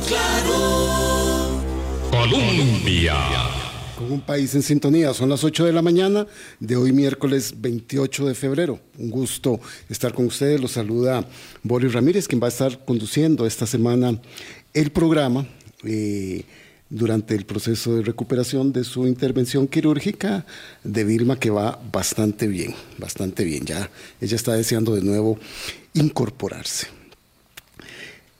Claro. Colombia. Con un país en sintonía, son las 8 de la mañana de hoy miércoles 28 de febrero. Un gusto estar con ustedes. Los saluda Boris Ramírez, quien va a estar conduciendo esta semana el programa. Eh, durante el proceso de recuperación de su intervención quirúrgica de Vilma, que va bastante bien, bastante bien. Ya ella está deseando de nuevo incorporarse.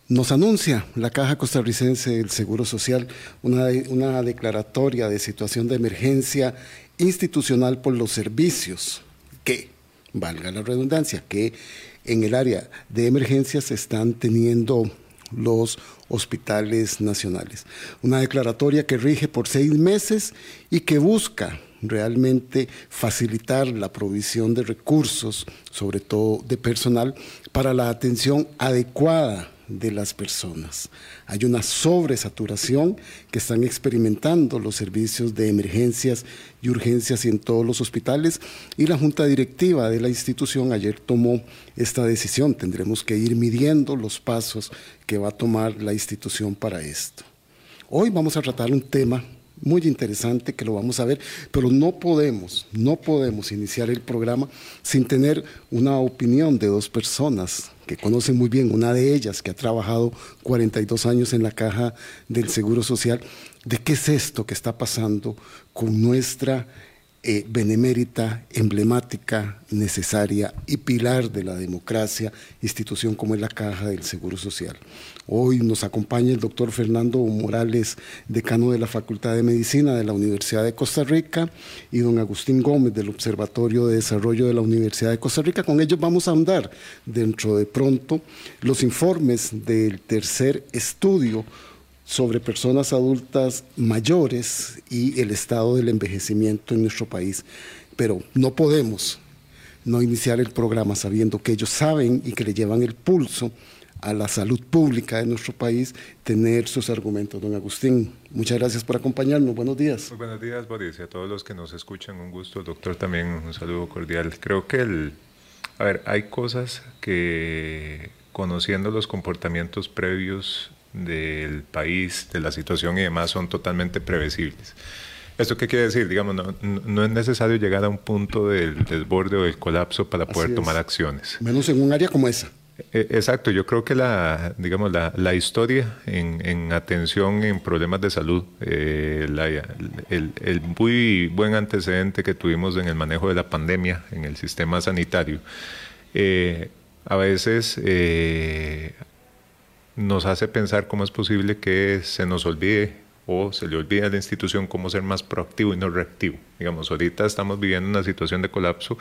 Nos anuncia la Caja Costarricense del Seguro Social una, declaratoria de situación de emergencia institucional por los servicios que, valga la redundancia, que en el área de emergencias están teniendo los hospitales nacionales. Una declaratoria que rige por seis meses y que busca realmente facilitar la provisión de recursos, sobre todo de personal, para la atención adecuada de las personas. Hay una sobresaturación que están experimentando los servicios de emergencias y urgencias en todos los hospitales y la junta directiva de la institución ayer tomó esta decisión. Tendremos que ir midiendo los pasos que va a tomar la institución para esto. Hoy vamos a tratar un tema muy interesante que lo vamos a ver, pero no podemos, no podemos iniciar el programa sin tener una opinión de dos personas que conocen muy bien, una de ellas que ha trabajado 42 años en la caja del Seguro Social, de qué es esto que está pasando con nuestra eh, benemérita, emblemática, necesaria y pilar de la democracia, institución como es la Caja del Seguro Social. Hoy nos acompaña el doctor Fernando Morales, decano de la Facultad de Medicina de la Universidad de Costa Rica, y don Agustín Gómez del Observatorio de Desarrollo de la Universidad de Costa Rica. Con ellos vamos a ahondar dentro de pronto los informes del tercer estudio sobre personas adultas mayores y el estado del envejecimiento en nuestro país. Pero no podemos no iniciar el programa sabiendo que ellos saben y que le llevan el pulso a la salud pública de nuestro país, tener sus argumentos. Don Agustín, muchas gracias por acompañarnos. Buenos días. Muy buenos días, Boris, y a todos los que nos escuchan. Un gusto, doctor, también un saludo cordial. Creo que el, a ver, hay cosas que conociendo los comportamientos previos del país, de la situación y demás son totalmente previsibles. ¿Esto qué quiere decir? Digamos, no, es necesario llegar a un punto del desborde o del colapso para poder tomar acciones. Menos en un área como esa. E, exacto, yo creo que la, digamos, la, historia en, atención en problemas de salud, eh, el, muy buen antecedente que tuvimos en el manejo de la pandemia en el sistema sanitario, eh, a veces eh, nos hace pensar cómo es posible que se nos olvide o se le olvide a la institución cómo ser más proactivo y no reactivo. Digamos, ahorita estamos viviendo una situación de colapso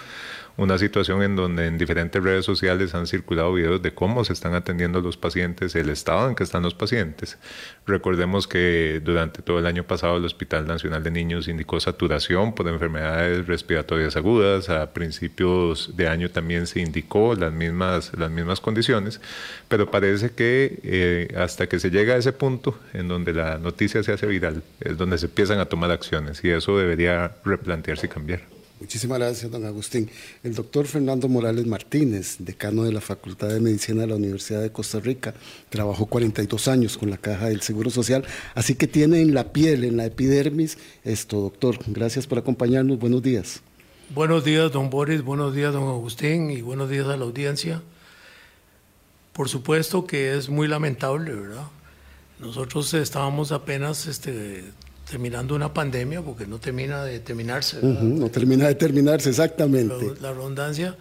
una situación en donde en diferentes redes sociales han circulado videos de cómo se están atendiendo los pacientes, el estado en que están los pacientes. Recordemos que durante todo el año pasado el Hospital Nacional de Niños indicó saturación por enfermedades respiratorias agudas, a principios de año también se indicó las mismas, las mismas condiciones, pero parece que eh, hasta que se llega a ese punto en donde la noticia se hace viral, es donde se empiezan a tomar acciones y eso debería replantearse y cambiar. Muchísimas gracias, don Agustín. El doctor Fernando Morales Martínez, decano de la Facultad de Medicina de la Universidad de Costa Rica, trabajó 42 años con la Caja del Seguro Social, así que tiene en la piel, en la epidermis, esto, doctor. Gracias por acompañarnos. Buenos días. Buenos días, don Boris. Buenos días, don Agustín. Y buenos días a la audiencia. Por supuesto que es muy lamentable, ¿verdad? Nosotros estábamos apenas este, terminando una pandemia, porque no termina de terminarse. no termina de terminarse, exactamente. La, redundancia,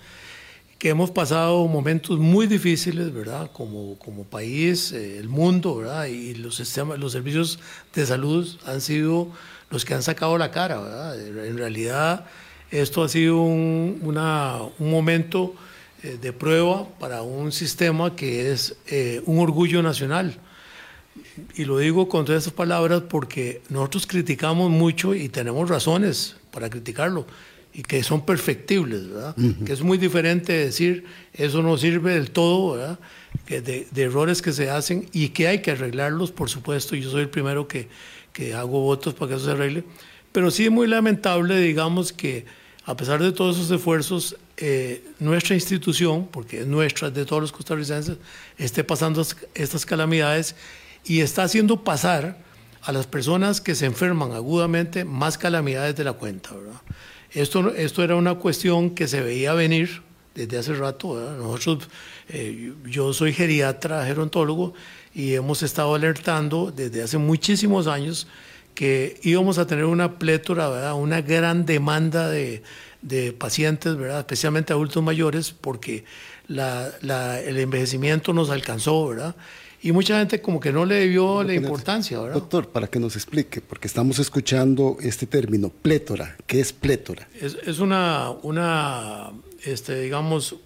que hemos pasado momentos muy difíciles, ¿verdad? Como, como país, eh, el mundo, ¿verdad? Y los, sistemas, los servicios de salud han sido los que han sacado la cara, ¿verdad? En realidad, esto ha sido un, una, un momento eh, de prueba para un sistema que es eh, un orgullo nacional y lo digo con todas estas palabras porque nosotros criticamos mucho y tenemos razones para criticarlo y que son perfectibles, ¿verdad? Que es muy diferente decir eso no sirve del todo, ¿verdad? Que de, errores que se hacen y que hay que arreglarlos, por supuesto. Yo soy el primero que, que hago votos para que eso se arregle. Pero sí es muy lamentable, digamos, que a pesar de todos esos esfuerzos, eh, nuestra institución, porque es nuestra, de todos los costarricenses, esté pasando estas calamidades y está haciendo pasar a las personas que se enferman agudamente más calamidades de la cuenta. ¿verdad? Esto, esto era una cuestión que se veía venir desde hace rato. Nosotros, eh, yo soy geriatra, gerontólogo, y hemos estado alertando desde hace muchísimos años que íbamos a tener una plétora, una gran demanda de, de pacientes, ¿verdad? especialmente adultos mayores, porque la, el envejecimiento nos alcanzó, ¿verdad? Y mucha gente como que no le dio la importancia, ¿verdad? Doctor, para que nos explique, porque estamos escuchando este término, plétora. ¿Qué es plétora? Es, es una, una este, digamos,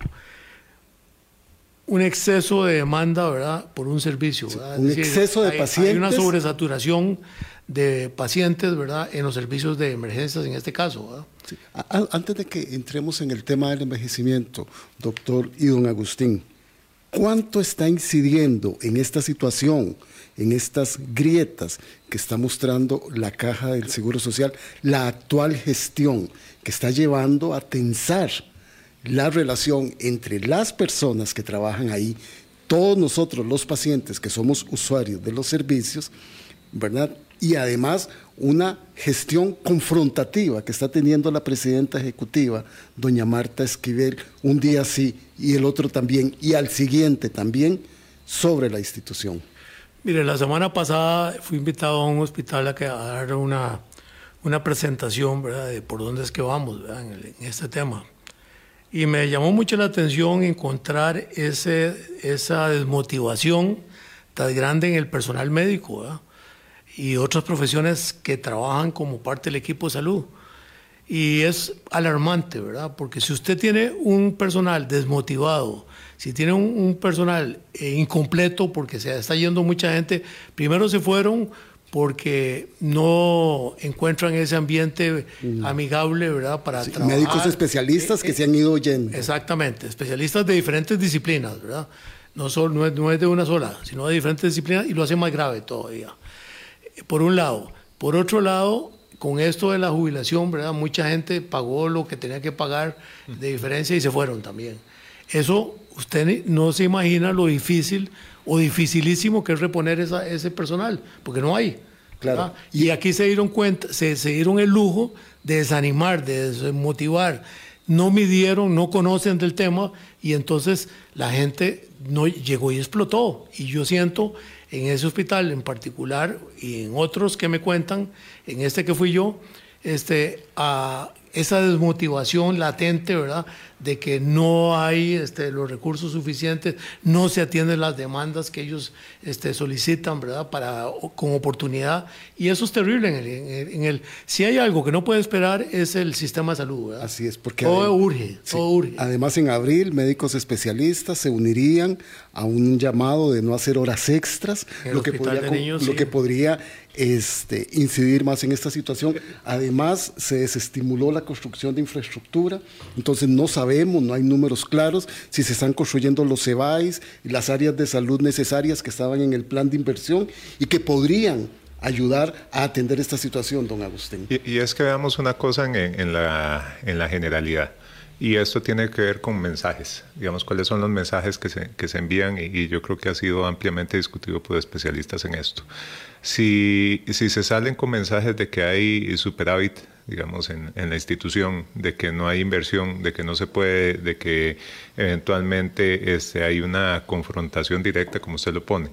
un exceso de demanda, ¿verdad? Por un servicio, un decir, exceso de hay, pacientes. Hay una sobresaturación de pacientes, ¿verdad? En los servicios de emergencias en este caso, ¿verdad? Sí. Antes de que entremos en el tema del envejecimiento, doctor y don Agustín, ¿cuánto está incidiendo en esta situación, en estas grietas que está mostrando la caja del Seguro Social, la actual gestión que está llevando a tensar la relación entre las personas que trabajan ahí, todos nosotros los pacientes que somos usuarios de los servicios, ¿verdad? Y además una gestión confrontativa que está teniendo la presidenta ejecutiva, doña Marta Esquivel, un día sí y el otro también, y al siguiente también, sobre la institución. Mire, la semana pasada fui invitado a un hospital a, dar una, una presentación, ¿verdad?, de por dónde es que vamos, ¿verdad?, en este tema. Y me llamó mucho la atención encontrar ese, esa desmotivación tan grande en el personal médico, ¿verdad? Y otras profesiones que trabajan como parte del equipo de salud. Y es alarmante, ¿verdad? Porque si usted tiene un personal desmotivado, si tiene un, un personal eh, incompleto porque se está yendo mucha gente, primero se fueron porque no encuentran ese ambiente mm. amigable, ¿verdad? Para sí, trabajar. Médicos especialistas que se han ido yendo. Exactamente, especialistas de diferentes disciplinas, ¿verdad? No, solo, no, es, no es de una sola, sino de diferentes disciplinas y lo hace más grave todavía por un lado. Por otro lado, con esto de la jubilación, ¿verdad? Mucha gente pagó lo que tenía que pagar de diferencia y se fueron también. Eso, usted no se imagina lo difícil o dificilísimo que es reponer esa, ese personal, porque no hay. Claro. Y aquí se dieron cuenta, se, se dieron el lujo de desanimar, de desmotivar. No midieron, no conocen del tema y entonces la gente no llegó y explotó. Y yo siento en ese hospital en particular y en otros que me cuentan, en este que fui yo, este, esa desmotivación latente, ¿verdad? De que no hay este, los recursos suficientes, no se atienden las demandas que ellos este, solicitan, ¿verdad? Para, con oportunidad. Y eso es terrible. En el, en, el, en el, si hay algo que no puede esperar es el sistema de salud, ¿verdad? Así es, porque... Todo además, urge, sí, todo urge. Además, en abril, médicos especialistas se unirían a un llamado de no hacer horas extras, lo que, podría, niños, lo sí. que podría este, incidir más en esta situación. Además, se desestimuló la construcción de infraestructura, entonces no sabemos, no hay números claros si se están construyendo los CEBAIS las áreas de salud necesarias que estaban en el plan de inversión y que podrían ayudar a atender esta situación, don Agustín. Y, es que veamos una cosa en, en, la, en la generalidad. Y esto tiene que ver con mensajes, digamos, cuáles son los mensajes que se, que se envían y, y, yo creo que ha sido ampliamente discutido por especialistas en esto. Si, si se salen con mensajes de que hay superávit, digamos, en, en, la institución, de que no hay inversión, de que no se puede, de que eventualmente este, hay una confrontación directa, como usted lo pone,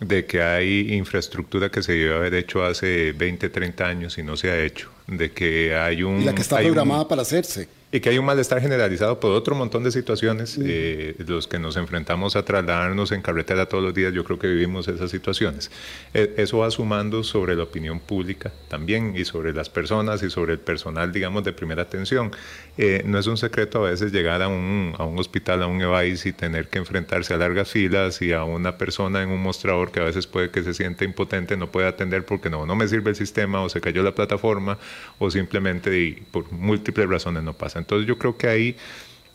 de que hay infraestructura que se debe haber hecho hace 20, 30 años y no se ha hecho, de que hay un... Y la que está programada un, para hacerse. Y que hay un malestar generalizado por otro montón de situaciones, eh, los que nos enfrentamos a trasladarnos en carretera todos los días, yo creo que vivimos esas situaciones. Eh, eso va sumando sobre la opinión pública también y sobre las personas y sobre el personal, digamos, de primera atención. Eh, no es un secreto a veces llegar a un, a un hospital, a un EVAIS y tener que enfrentarse a largas filas y a una persona en un mostrador que a veces puede que se sienta impotente, no puede atender porque no, no me sirve el sistema o se cayó la plataforma o simplemente por múltiples razones no pasa. Entonces yo creo que ahí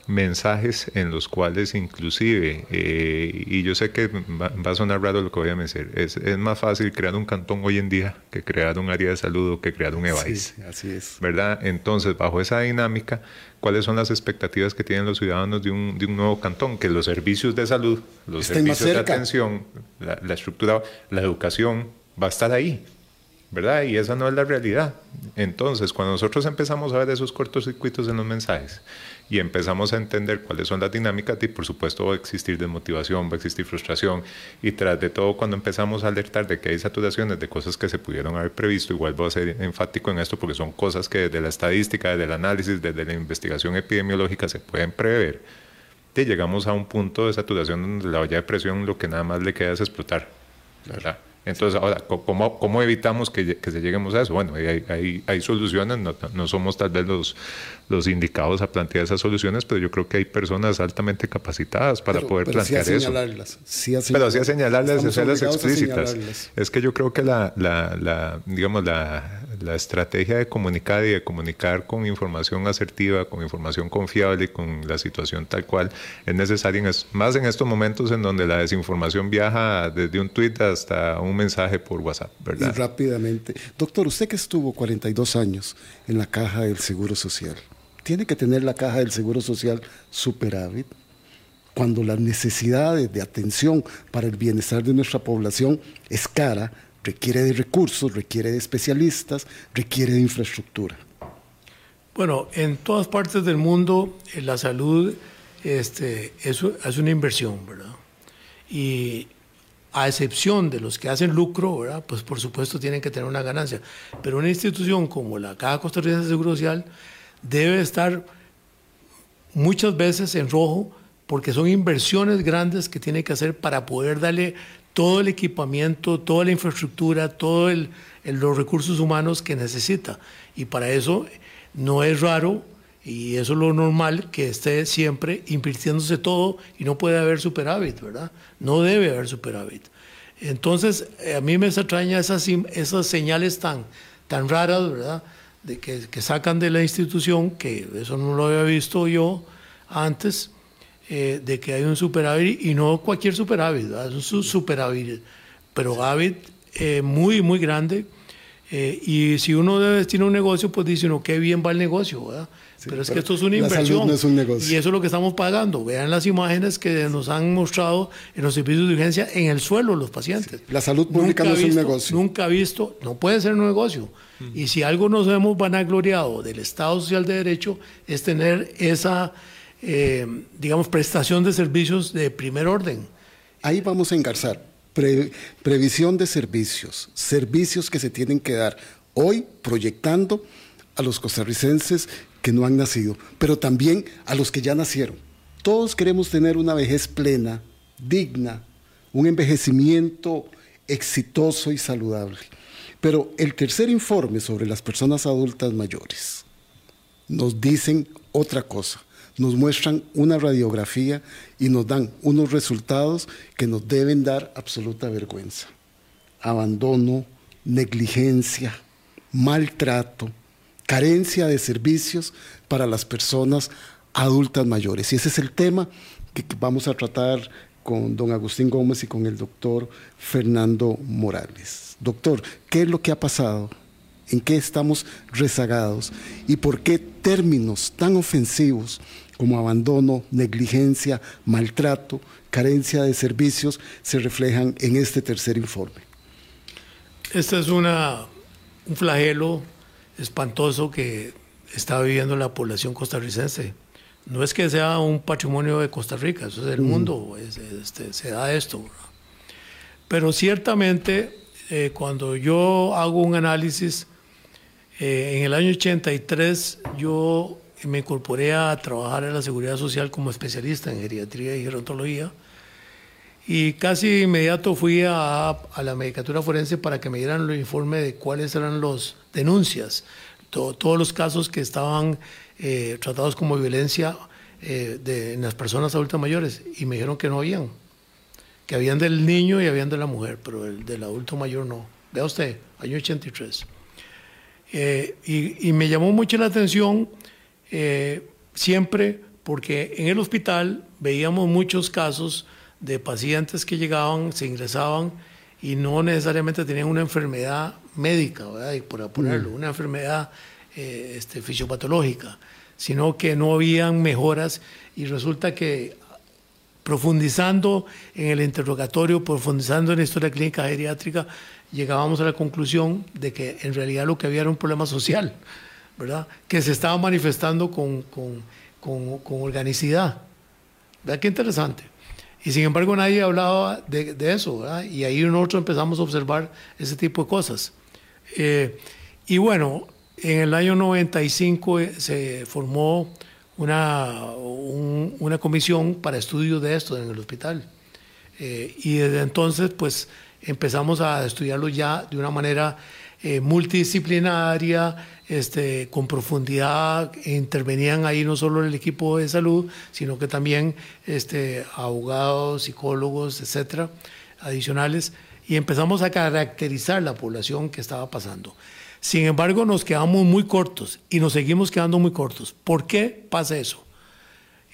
mensajes en los cuales inclusive, eh, y yo sé que va, a sonar raro lo que voy a decir, es, es, más fácil crear un cantón hoy en día que crear un área de salud o que crear un EVAIS. Sí, así es. ¿Verdad? Entonces, bajo esa dinámica, ¿cuáles son las expectativas que tienen los ciudadanos de un, de un nuevo cantón? Que los servicios de salud, los servicios de atención, la, la estructura, la educación, va a estar ahí. ¿verdad? Y esa no es la realidad. Entonces, cuando nosotros empezamos a ver esos cortocircuitos en los mensajes y empezamos a entender cuáles son las dinámicas, y por supuesto va a existir desmotivación, va a existir frustración, y tras de todo, cuando empezamos a alertar de que hay saturaciones de cosas que se pudieron haber previsto, igual voy a ser enfático en esto porque son cosas que desde la estadística, desde el análisis, desde la investigación epidemiológica se pueden prever, y llegamos a un punto de saturación donde la olla de presión lo que nada más le queda es explotar, ¿verdad? Entonces, ahora, ¿cómo, cómo evitamos que, que, se lleguemos a eso? Bueno, hay, hay, hay soluciones, no, no, somos tal vez los, los indicados a plantear esas soluciones, pero yo creo que hay personas altamente capacitadas para poder plantear sí eso. Sí pero sí a señalarlas, hacerlas explícitas. Es que yo creo que la, la, la digamos, la, la estrategia de comunicar y de comunicar con información asertiva, con información confiable, con la situación tal cual, es necesaria, más en estos momentos en donde la desinformación viaja desde un tweet hasta un mensaje por WhatsApp, ¿verdad? Y rápidamente. Doctor, usted que estuvo 42 años en la caja del Seguro Social, ¿tiene que tener la caja del Seguro Social superávit? Cuando las necesidades de atención para el bienestar de nuestra población es cara, requiere de recursos, requiere de especialistas, requiere de infraestructura. Bueno, en todas partes del mundo eh, la salud este, es, es una inversión, ¿verdad? Y a excepción de los que hacen lucro, pues por supuesto tienen que tener una ganancia. Pero una institución como la Caja Costarricense de Seguro Social debe estar muchas veces en rojo porque son inversiones grandes que tiene que hacer para poder darle todo el equipamiento, toda la infraestructura, todos los recursos humanos que necesita. Y para eso no es raro, y eso es lo normal, que esté siempre invirtiéndose todo y no puede haber superávit, ¿verdad? No debe haber superávit. Entonces, a mí me extraña esas, esas señales tan, tan raras, ¿verdad? De que, que sacan de la institución, que eso no lo había visto yo antes, eh, de que hay un superávit y no cualquier superávit, es un superávit, pero hábit eh, muy, muy grande. Eh, y si uno debe, tiene un negocio, pues dice uno, qué bien va el negocio, ¿verdad? Pero es que esto es una inversión. es un negocio. Y eso es lo que estamos pagando. Vean las imágenes que nos han mostrado en los servicios de urgencia en el suelo los pacientes. La salud pública no es un negocio. Nunca visto, no puede ser un negocio. Y si algo nos hemos vanagloriado del Estado Social de Derecho es tener esa, eh, digamos, prestación de servicios de primer orden. Ahí vamos a engarzar. previsión de servicios, servicios que se tienen que dar hoy proyectando a los costarricenses que no han nacido, pero también a los que ya nacieron. Todos queremos tener una vejez plena, digna, un envejecimiento exitoso y saludable. Pero el tercer informe sobre las personas adultas mayores nos dicen otra cosa. Nos muestran una radiografía y nos dan unos resultados que nos deben dar absoluta vergüenza. Abandono, negligencia, maltrato, carencia de servicios para las personas adultas mayores. Y ese es el tema que vamos a tratar con don Agustín Gómez y con el doctor Fernando Morales. Doctor, ¿qué es lo que ha pasado? ¿En qué estamos rezagados? ¿Y por qué términos tan ofensivos como abandono, negligencia, maltrato, carencia de servicios se reflejan en este tercer informe? Este es una, un flagelo espantoso que está viviendo la población costarricense. No es que sea un patrimonio de Costa Rica, eso es el mundo, este, se da esto. Pero ciertamente, eh, cuando yo hago un análisis, eh, en el año 83 yo me incorporé a trabajar en la seguridad social como especialista en geriatría y gerontología. Y casi inmediato fui a, a, la medicatura forense para que me dieran el informe de cuáles eran las denuncias, todos los casos que estaban eh, tratados como violencia eh, de, en las personas adultas mayores. Y me dijeron que no habían, que habían del niño y habían de la mujer, pero el del adulto mayor no. Vea usted, año 83. Eh, y, y, me llamó mucho la atención siempre porque en el hospital veíamos muchos casos de pacientes que llegaban, se ingresaban y no necesariamente tenían una enfermedad médica, ¿verdad? Y por ponerlo, una enfermedad eh, este, fisiopatológica, sino que no habían mejoras y resulta que profundizando en el interrogatorio, profundizando en la historia clínica geriátrica, llegábamos a la conclusión de que en realidad lo que había era un problema social, ¿verdad? Que se estaba manifestando con, con, con, con organicidad. ¿Verdad qué interesante? Y sin embargo nadie hablaba de, eso, ¿verdad? Y ahí nosotros empezamos a observar ese tipo de cosas. Eh, y bueno, en el año 95 eh, se formó una, una comisión para estudio de esto en el hospital. Eh, y desde entonces, pues empezamos a estudiarlo ya de una manera eh, multidisciplinaria, este, con profundidad. Intervenían ahí no solo el equipo de salud, sino que también este, abogados, psicólogos, etcétera, adicionales. Y empezamos a caracterizar la población que estaba pasando. Sin embargo, nos quedamos muy cortos y nos seguimos quedando muy cortos. ¿Por qué pasa eso?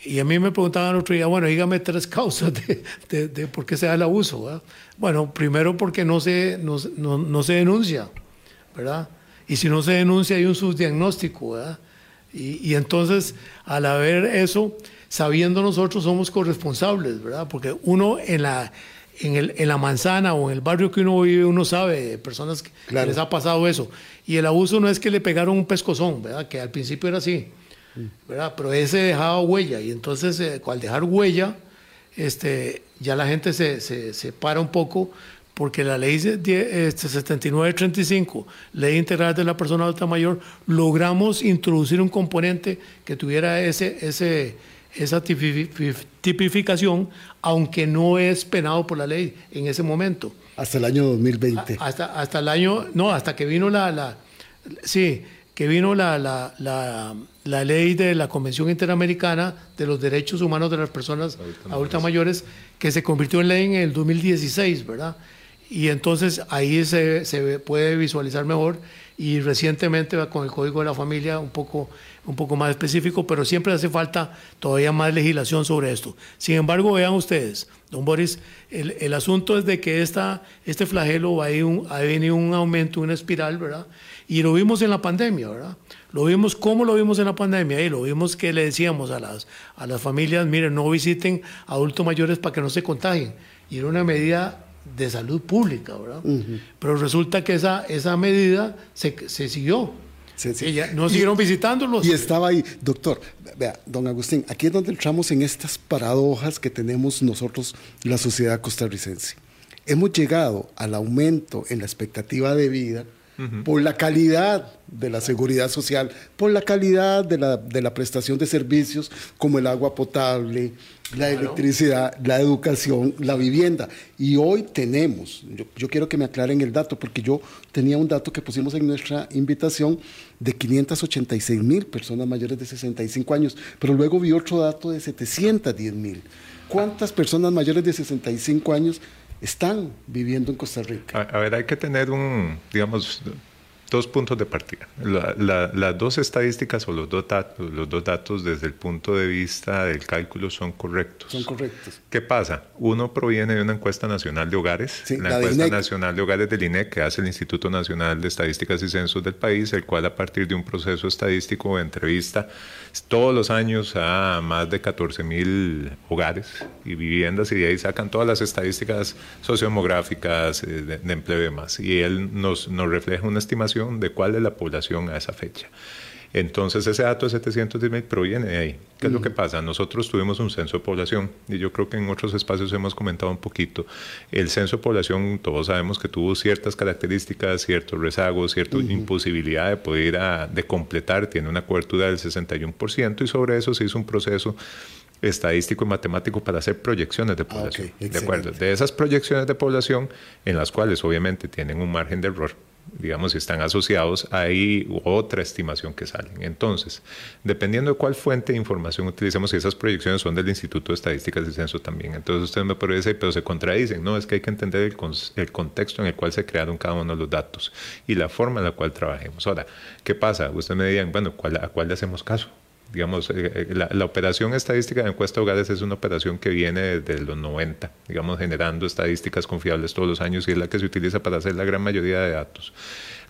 Y a mí me preguntaban otro día, bueno, dígame tres causas de, de, por qué se da el abuso. Bueno, primero porque no se, no, no, se denuncia, ¿verdad? Y si no se denuncia hay un subdiagnóstico, ¿verdad? Y, y, entonces, al haber eso, sabiendo nosotros somos corresponsables, ¿verdad? Porque uno en la, en, el, en la manzana o en el barrio que uno vive, uno sabe de personas que les ha pasado eso. Y el abuso no es que le pegaron un pescozón, ¿verdad? Que al principio era así ¿verdad? Pero ese dejaba huella y entonces eh, al dejar huella, este, ya la gente se, se, se para un poco porque la ley este, 7935, ley integral de la persona adulta mayor, logramos introducir un componente que tuviera ese, ese, esa tipificación, aunque no es penado por la ley en ese momento. Hasta el año 2020. hasta, hasta el año, no, hasta que vino la, la sí, que vino la, la, la, la, ley de la Convención Interamericana de los Derechos Humanos de las Personas adultas, mayores, que se convirtió en ley en el 2016, ¿verdad? Y entonces ahí se, se puede visualizar mejor y recientemente con el Código de la Familia un poco, un poco más específico, pero siempre hace falta todavía más legislación sobre esto. Sin embargo, vean ustedes, don Boris, el, el asunto es de que esta, este flagelo va a, un, ha venido un aumento, una espiral, ¿verdad? Y lo vimos en la pandemia, ¿verdad? Lo vimos, ¿cómo lo vimos en la pandemia? Y lo vimos que le decíamos a las, a las familias, miren, no visiten adultos mayores para que no se contagien. Y era una medida de salud pública, ¿verdad? Pero resulta que esa, esa medida se, se siguió. no siguieron visitándolos. Y estaba ahí, doctor, vea, don Agustín, aquí es donde entramos en estas paradojas que tenemos nosotros, la sociedad costarricense. Hemos llegado al aumento en la expectativa de vida, por la calidad de la seguridad social, por la calidad de la, de la prestación de servicios como el agua potable, la electricidad, la educación, la vivienda. Y hoy tenemos, yo, yo, quiero que me aclaren el dato, porque yo tenía un dato que pusimos en nuestra invitación de 586 mil personas mayores de 65 años, pero luego vi otro dato de 710 mil. ¿Cuántas personas mayores de 65 años están viviendo en Costa Rica. A, ver, hay que tener un, digamos, dos puntos de partida. las dos estadísticas o los dos, datos, los dos datos desde el punto de vista del cálculo son correctos. Son correctos. ¿Qué pasa? Uno proviene de una encuesta nacional de hogares, la, encuesta nacional de hogares del INE que hace el Instituto Nacional de Estadísticas y Censos del país, el cual a partir de un proceso estadístico entrevista todos los años a más de 14 mil hogares y viviendas y de ahí sacan todas las estadísticas sociodemográficas eh, de, de empleo y demás. Y él nos, nos refleja una estimación de cuál es la población a esa fecha. Entonces ese dato de 710 mil proviene de ahí. ¿Qué es lo que pasa? Nosotros tuvimos un censo de población y yo creo que en otros espacios hemos comentado un poquito. El censo de población, todos sabemos que tuvo ciertas características, ciertos rezagos, cierta imposibilidad de poder a, de completar, tiene una cobertura del 61% y sobre eso se hizo un proceso estadístico y matemático para hacer proyecciones de ah, población. de acuerdo. De esas proyecciones de población, en las cuales obviamente tienen un margen de error digamos, si están asociados, hay otra estimación que sale. Entonces, dependiendo de cuál fuente de información utilicemos, y esas proyecciones son del Instituto de Estadísticas y Censo también. Entonces, usted me puede decir, pero se contradicen. No, es que hay que entender el, el, contexto en el cual se crearon cada uno de los datos y la forma en la cual trabajemos. Ahora, ¿qué pasa? Usted me dirían, bueno, ¿cuál, ¿a cuál le hacemos caso? Digamos, eh, la, la, operación estadística de encuesta de hogares es una operación que viene desde los 90, digamos, generando estadísticas confiables todos los años y es la que se utiliza para hacer la gran mayoría de datos.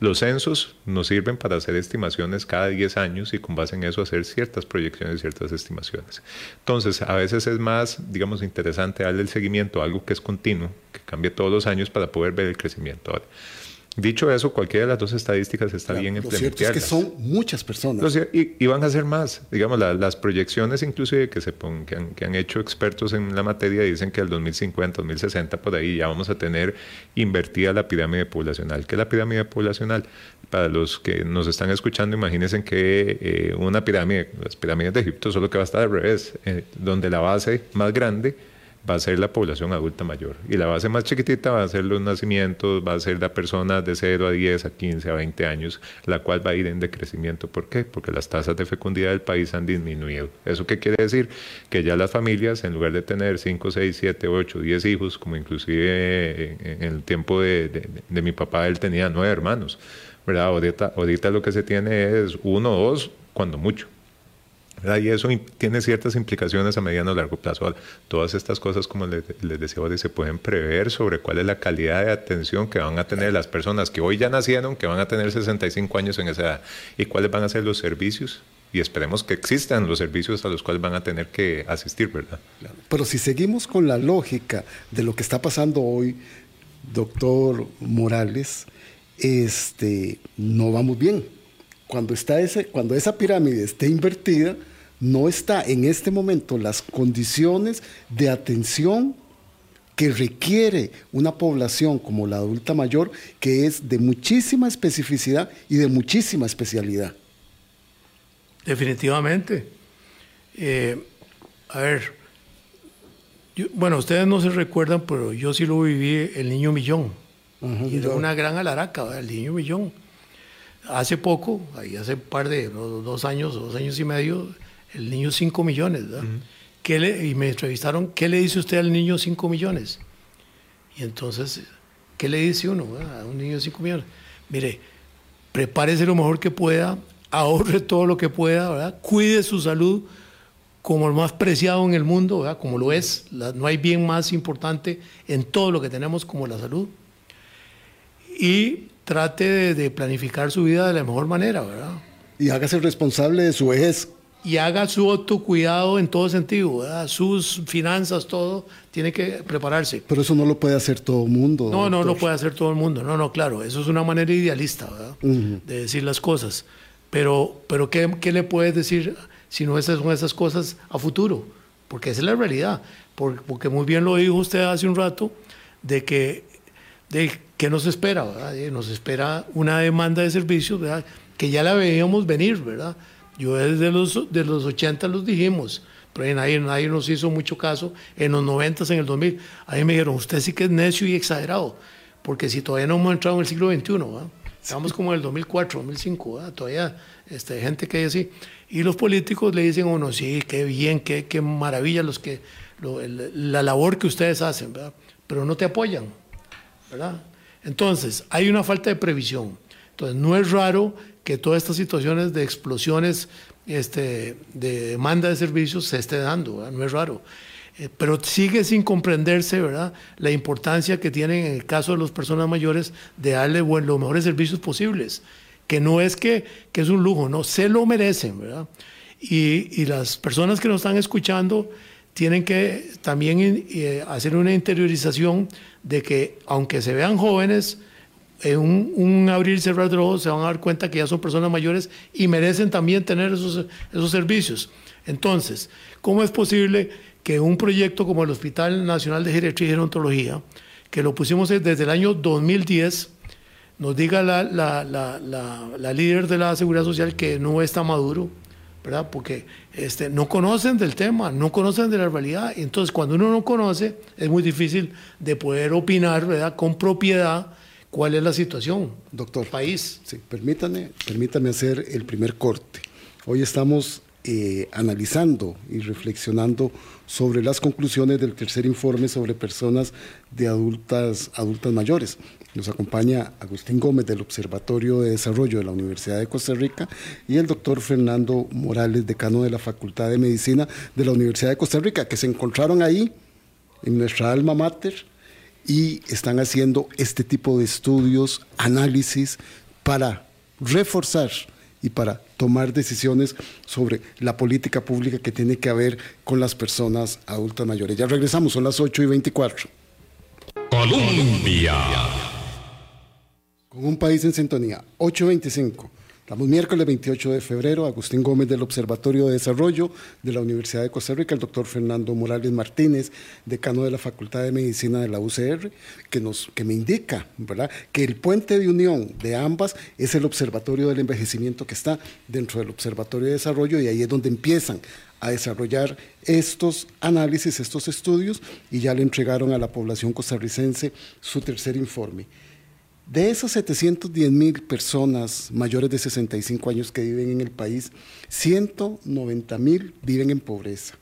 Los censos nos sirven para hacer estimaciones cada 10 años y con base en eso hacer ciertas proyecciones, ciertas estimaciones. Entonces, a veces es más, digamos, interesante darle el seguimiento a algo que es continuo, que cambia todos los años para poder ver el crecimiento. Ahora, Dicho eso, cualquiera de las dos estadísticas está bien implementada. Lo cierto es que son muchas personas. Y, van a ser más. Digamos, las proyecciones inclusive que, se que, han, que han hecho expertos en la materia dicen que al 2050, 2060, por ahí ya vamos a tener invertida la pirámide poblacional. ¿Qué es la pirámide poblacional? Para los que nos están escuchando, imagínense que eh, una pirámide, las pirámides de Egipto, solo que va a estar al revés, eh, donde la base más grande va a ser la población adulta mayor. Y la base más chiquitita va a ser los nacimientos, va a ser la persona de 0 a 10, a 15, a 20 años, la cual va a ir en decrecimiento. ¿Por qué? Porque las tasas de fecundidad del país han disminuido. ¿Eso qué quiere decir? Que ya las familias, en lugar de tener 5, 6, 7, 8, 10 hijos, como inclusive en, el tiempo de, de, mi papá, él tenía nueve hermanos. ¿verdad? Ahorita, ahorita lo que se tiene es uno dos, cuando mucho. Y eso tiene ciertas implicaciones a mediano o largo plazo. Todas estas cosas, como les, decía se pueden prever sobre cuál es la calidad de atención que van a tener las personas que hoy ya nacieron, que van a tener 65 años en esa edad, y cuáles van a ser los servicios. Y esperemos que existan los servicios a los cuales van a tener que asistir, ¿verdad? Pero si seguimos con la lógica de lo que está pasando hoy, doctor Morales, este, no vamos bien. Cuando, está ese, cuando esa pirámide esté invertida, no está en este momento las condiciones de atención que requiere una población como la adulta mayor, que es de muchísima especificidad y de muchísima especialidad. Definitivamente. Eh, a ver, bueno, ustedes no se recuerdan, pero yo sí lo viví, el niño millón. y era una gran alaraca, el niño millón. Hace poco, ahí hace un par de, dos años, dos años y medio, el niño 5 millones, ¿verdad? le, y me entrevistaron, ¿qué le dice usted al niño 5 millones? Y entonces, ¿qué le dice uno a un niño de 5 millones? Mire, prepárese lo mejor que pueda, ahorre todo lo que pueda, ¿verdad? Cuide su salud como el más preciado en el mundo, ¿verdad? Como lo es. no hay bien más importante en todo lo que tenemos como la salud. Y trate de, de planificar su vida de la mejor manera, ¿verdad? Y hágase responsable de su vejez y haga su autocuidado en todo sentido, sus finanzas, todo, tiene que prepararse. Pero eso no lo puede hacer todo el mundo. No, no lo puede hacer todo el mundo, no, no, claro, eso es una manera idealista de decir las cosas. Pero, pero ¿qué, ¿qué, le puedes decir si no esas son esas cosas a futuro? Porque esa es la realidad. Porque, muy bien lo dijo usted hace un rato, de que, de que nos espera, ¿verdad? Nos espera una demanda de servicios, ¿verdad? Que ya la veíamos venir, ¿verdad? Yo desde los, de los 80 los dijimos, pero nadie, nadie nos hizo mucho caso. En los 90, en el 2000, ahí me dijeron, usted sí que es necio y exagerado, porque si todavía no hemos entrado en el siglo XXI, estamos como en el 2004, 2005, todavía este, gente que así. Y los políticos le dicen a uno, sí, qué bien, qué, qué maravilla los que, la labor que ustedes hacen, pero no te apoyan. ¿verdad? Entonces, hay una falta de previsión. Entonces, no es raro que todas estas situaciones de explosiones este, de demanda de servicios se esté dando, no es raro. Eh, pero sigue sin comprenderse ¿verdad? la importancia que tienen en el caso de las personas mayores de darle los mejores servicios posibles, que no es que, que, es un lujo, no, se lo merecen. ¿verdad? Y, y las personas que nos están escuchando tienen que también eh, hacer una interiorización de que aunque se vean jóvenes, en un, abrir y cerrar de ojos se van a dar cuenta que ya son personas mayores y merecen también tener esos, esos servicios. Entonces, ¿cómo es posible que un proyecto como el Hospital Nacional de Geriatría y Gerontología, que lo pusimos desde el año 2010, nos diga la, la, la, la, líder de la Seguridad Social que no está maduro, ¿verdad? Porque este, no conocen del tema, no conocen de la realidad. Entonces, cuando uno no conoce, es muy difícil de poder opinar, ¿verdad? Con propiedad cuál es la situación, doctor país. Sí, permítame, permítame hacer el primer corte. Hoy estamos eh, analizando y reflexionando sobre las conclusiones del tercer informe sobre personas de adultas, adultas mayores. Nos acompaña Agustín Gómez del Observatorio de Desarrollo de la Universidad de Costa Rica y el doctor Fernando Morales, decano de la Facultad de Medicina de la Universidad de Costa Rica, que se encontraron ahí en nuestra alma mater y están haciendo este tipo de estudios, análisis para reforzar y para tomar decisiones sobre la política pública que tiene que haber con las personas adultas mayores. Ya regresamos, son las 8 y 24. Colombia. Con un país en sintonía, 825. Estamos miércoles 28 de febrero, Agustín Gómez del Observatorio de Desarrollo de la Universidad de Costa Rica, el doctor Fernando Morales Martínez, decano de la Facultad de Medicina de la UCR, que, nos, que me indica ¿verdad? que el puente de unión de ambas es el Observatorio del Envejecimiento que está dentro del Observatorio de Desarrollo y ahí es donde empiezan a desarrollar estos análisis, estos estudios y ya le entregaron a la población costarricense su tercer informe. De esas 710 mil personas mayores de 65 años que viven en el país, 190 mil viven en pobreza.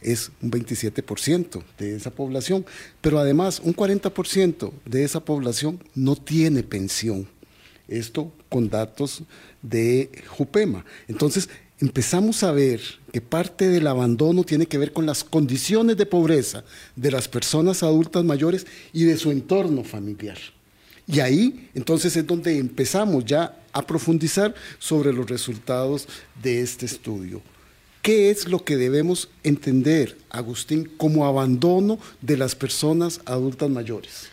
Es un 27% de esa población, pero además un 40% de esa población no tiene pensión. Esto con datos de Jupema. Entonces, empezamos a ver que parte del abandono tiene que ver con las condiciones de pobreza de las personas adultas mayores y de su entorno familiar. Y ahí entonces es donde empezamos ya a profundizar sobre los resultados de este estudio. ¿Qué es lo que debemos entender, Agustín, como abandono de las personas adultas mayores?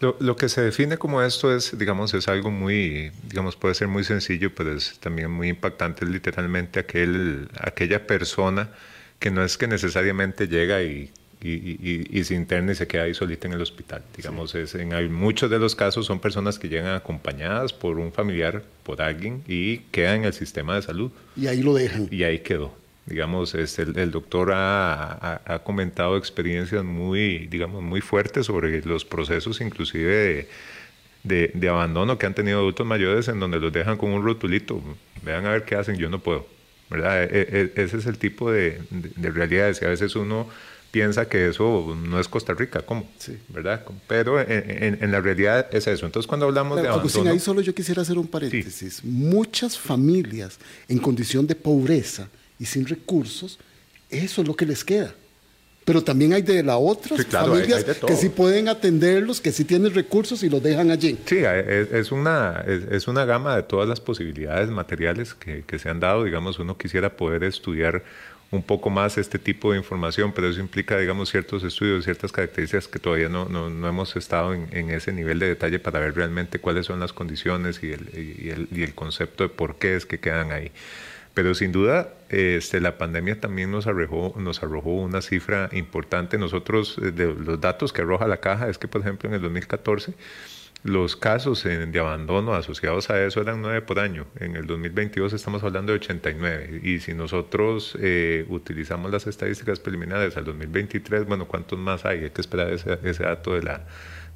Lo, que se define como esto es, digamos, es algo muy, digamos, puede ser muy sencillo, pero es también muy impactante, es literalmente aquel, aquella persona que no es que necesariamente llega y y, se interna y se queda ahí solita en el hospital. Digamos, es, en muchos de los casos son personas que llegan acompañadas por un familiar, por alguien, y quedan en el sistema de salud. Y ahí lo dejan. Y ahí quedó. Digamos, este, el, doctor ha, ha, comentado experiencias muy, digamos, muy fuertes sobre los procesos inclusive de, de, abandono que han tenido adultos mayores en donde los dejan con un rotulito. Vean a ver qué hacen, yo no puedo. ¿verdad? E, e, ese es el tipo de, de, de realidades. Y a veces uno piensa que eso no es Costa Rica, ¿cómo? Sí. ¿Verdad? Pero en, la realidad es eso. Entonces, cuando hablamos de abandono... ahí solo yo quisiera hacer un paréntesis. Muchas familias en condición de pobreza y sin recursos, eso es lo que les queda. Pero también hay de las otras familias que sí pueden atenderlos, que sí tienen recursos y los dejan allí. Sí, es, una, es, una gama de todas las posibilidades materiales que, que se han dado. Digamos, uno quisiera poder estudiar un poco más este tipo de información, pero eso implica, digamos, ciertos estudios, ciertas características que todavía no, no, no hemos estado en, ese nivel de detalle para ver realmente cuáles son las condiciones y el, y el, y el concepto de por qué es que quedan ahí. Pero sin duda, este, la pandemia también nos arrojó, nos arrojó una cifra importante. Nosotros, eh, de los datos que arroja la caja, es que, por ejemplo, en el 2014, los casos de abandono asociados a eso eran nueve por año. En el 2022 estamos hablando de 89. Y si nosotros eh, utilizamos las estadísticas preliminares al 2023, bueno, ¿cuántos más hay? Hay que esperar ese, dato de la,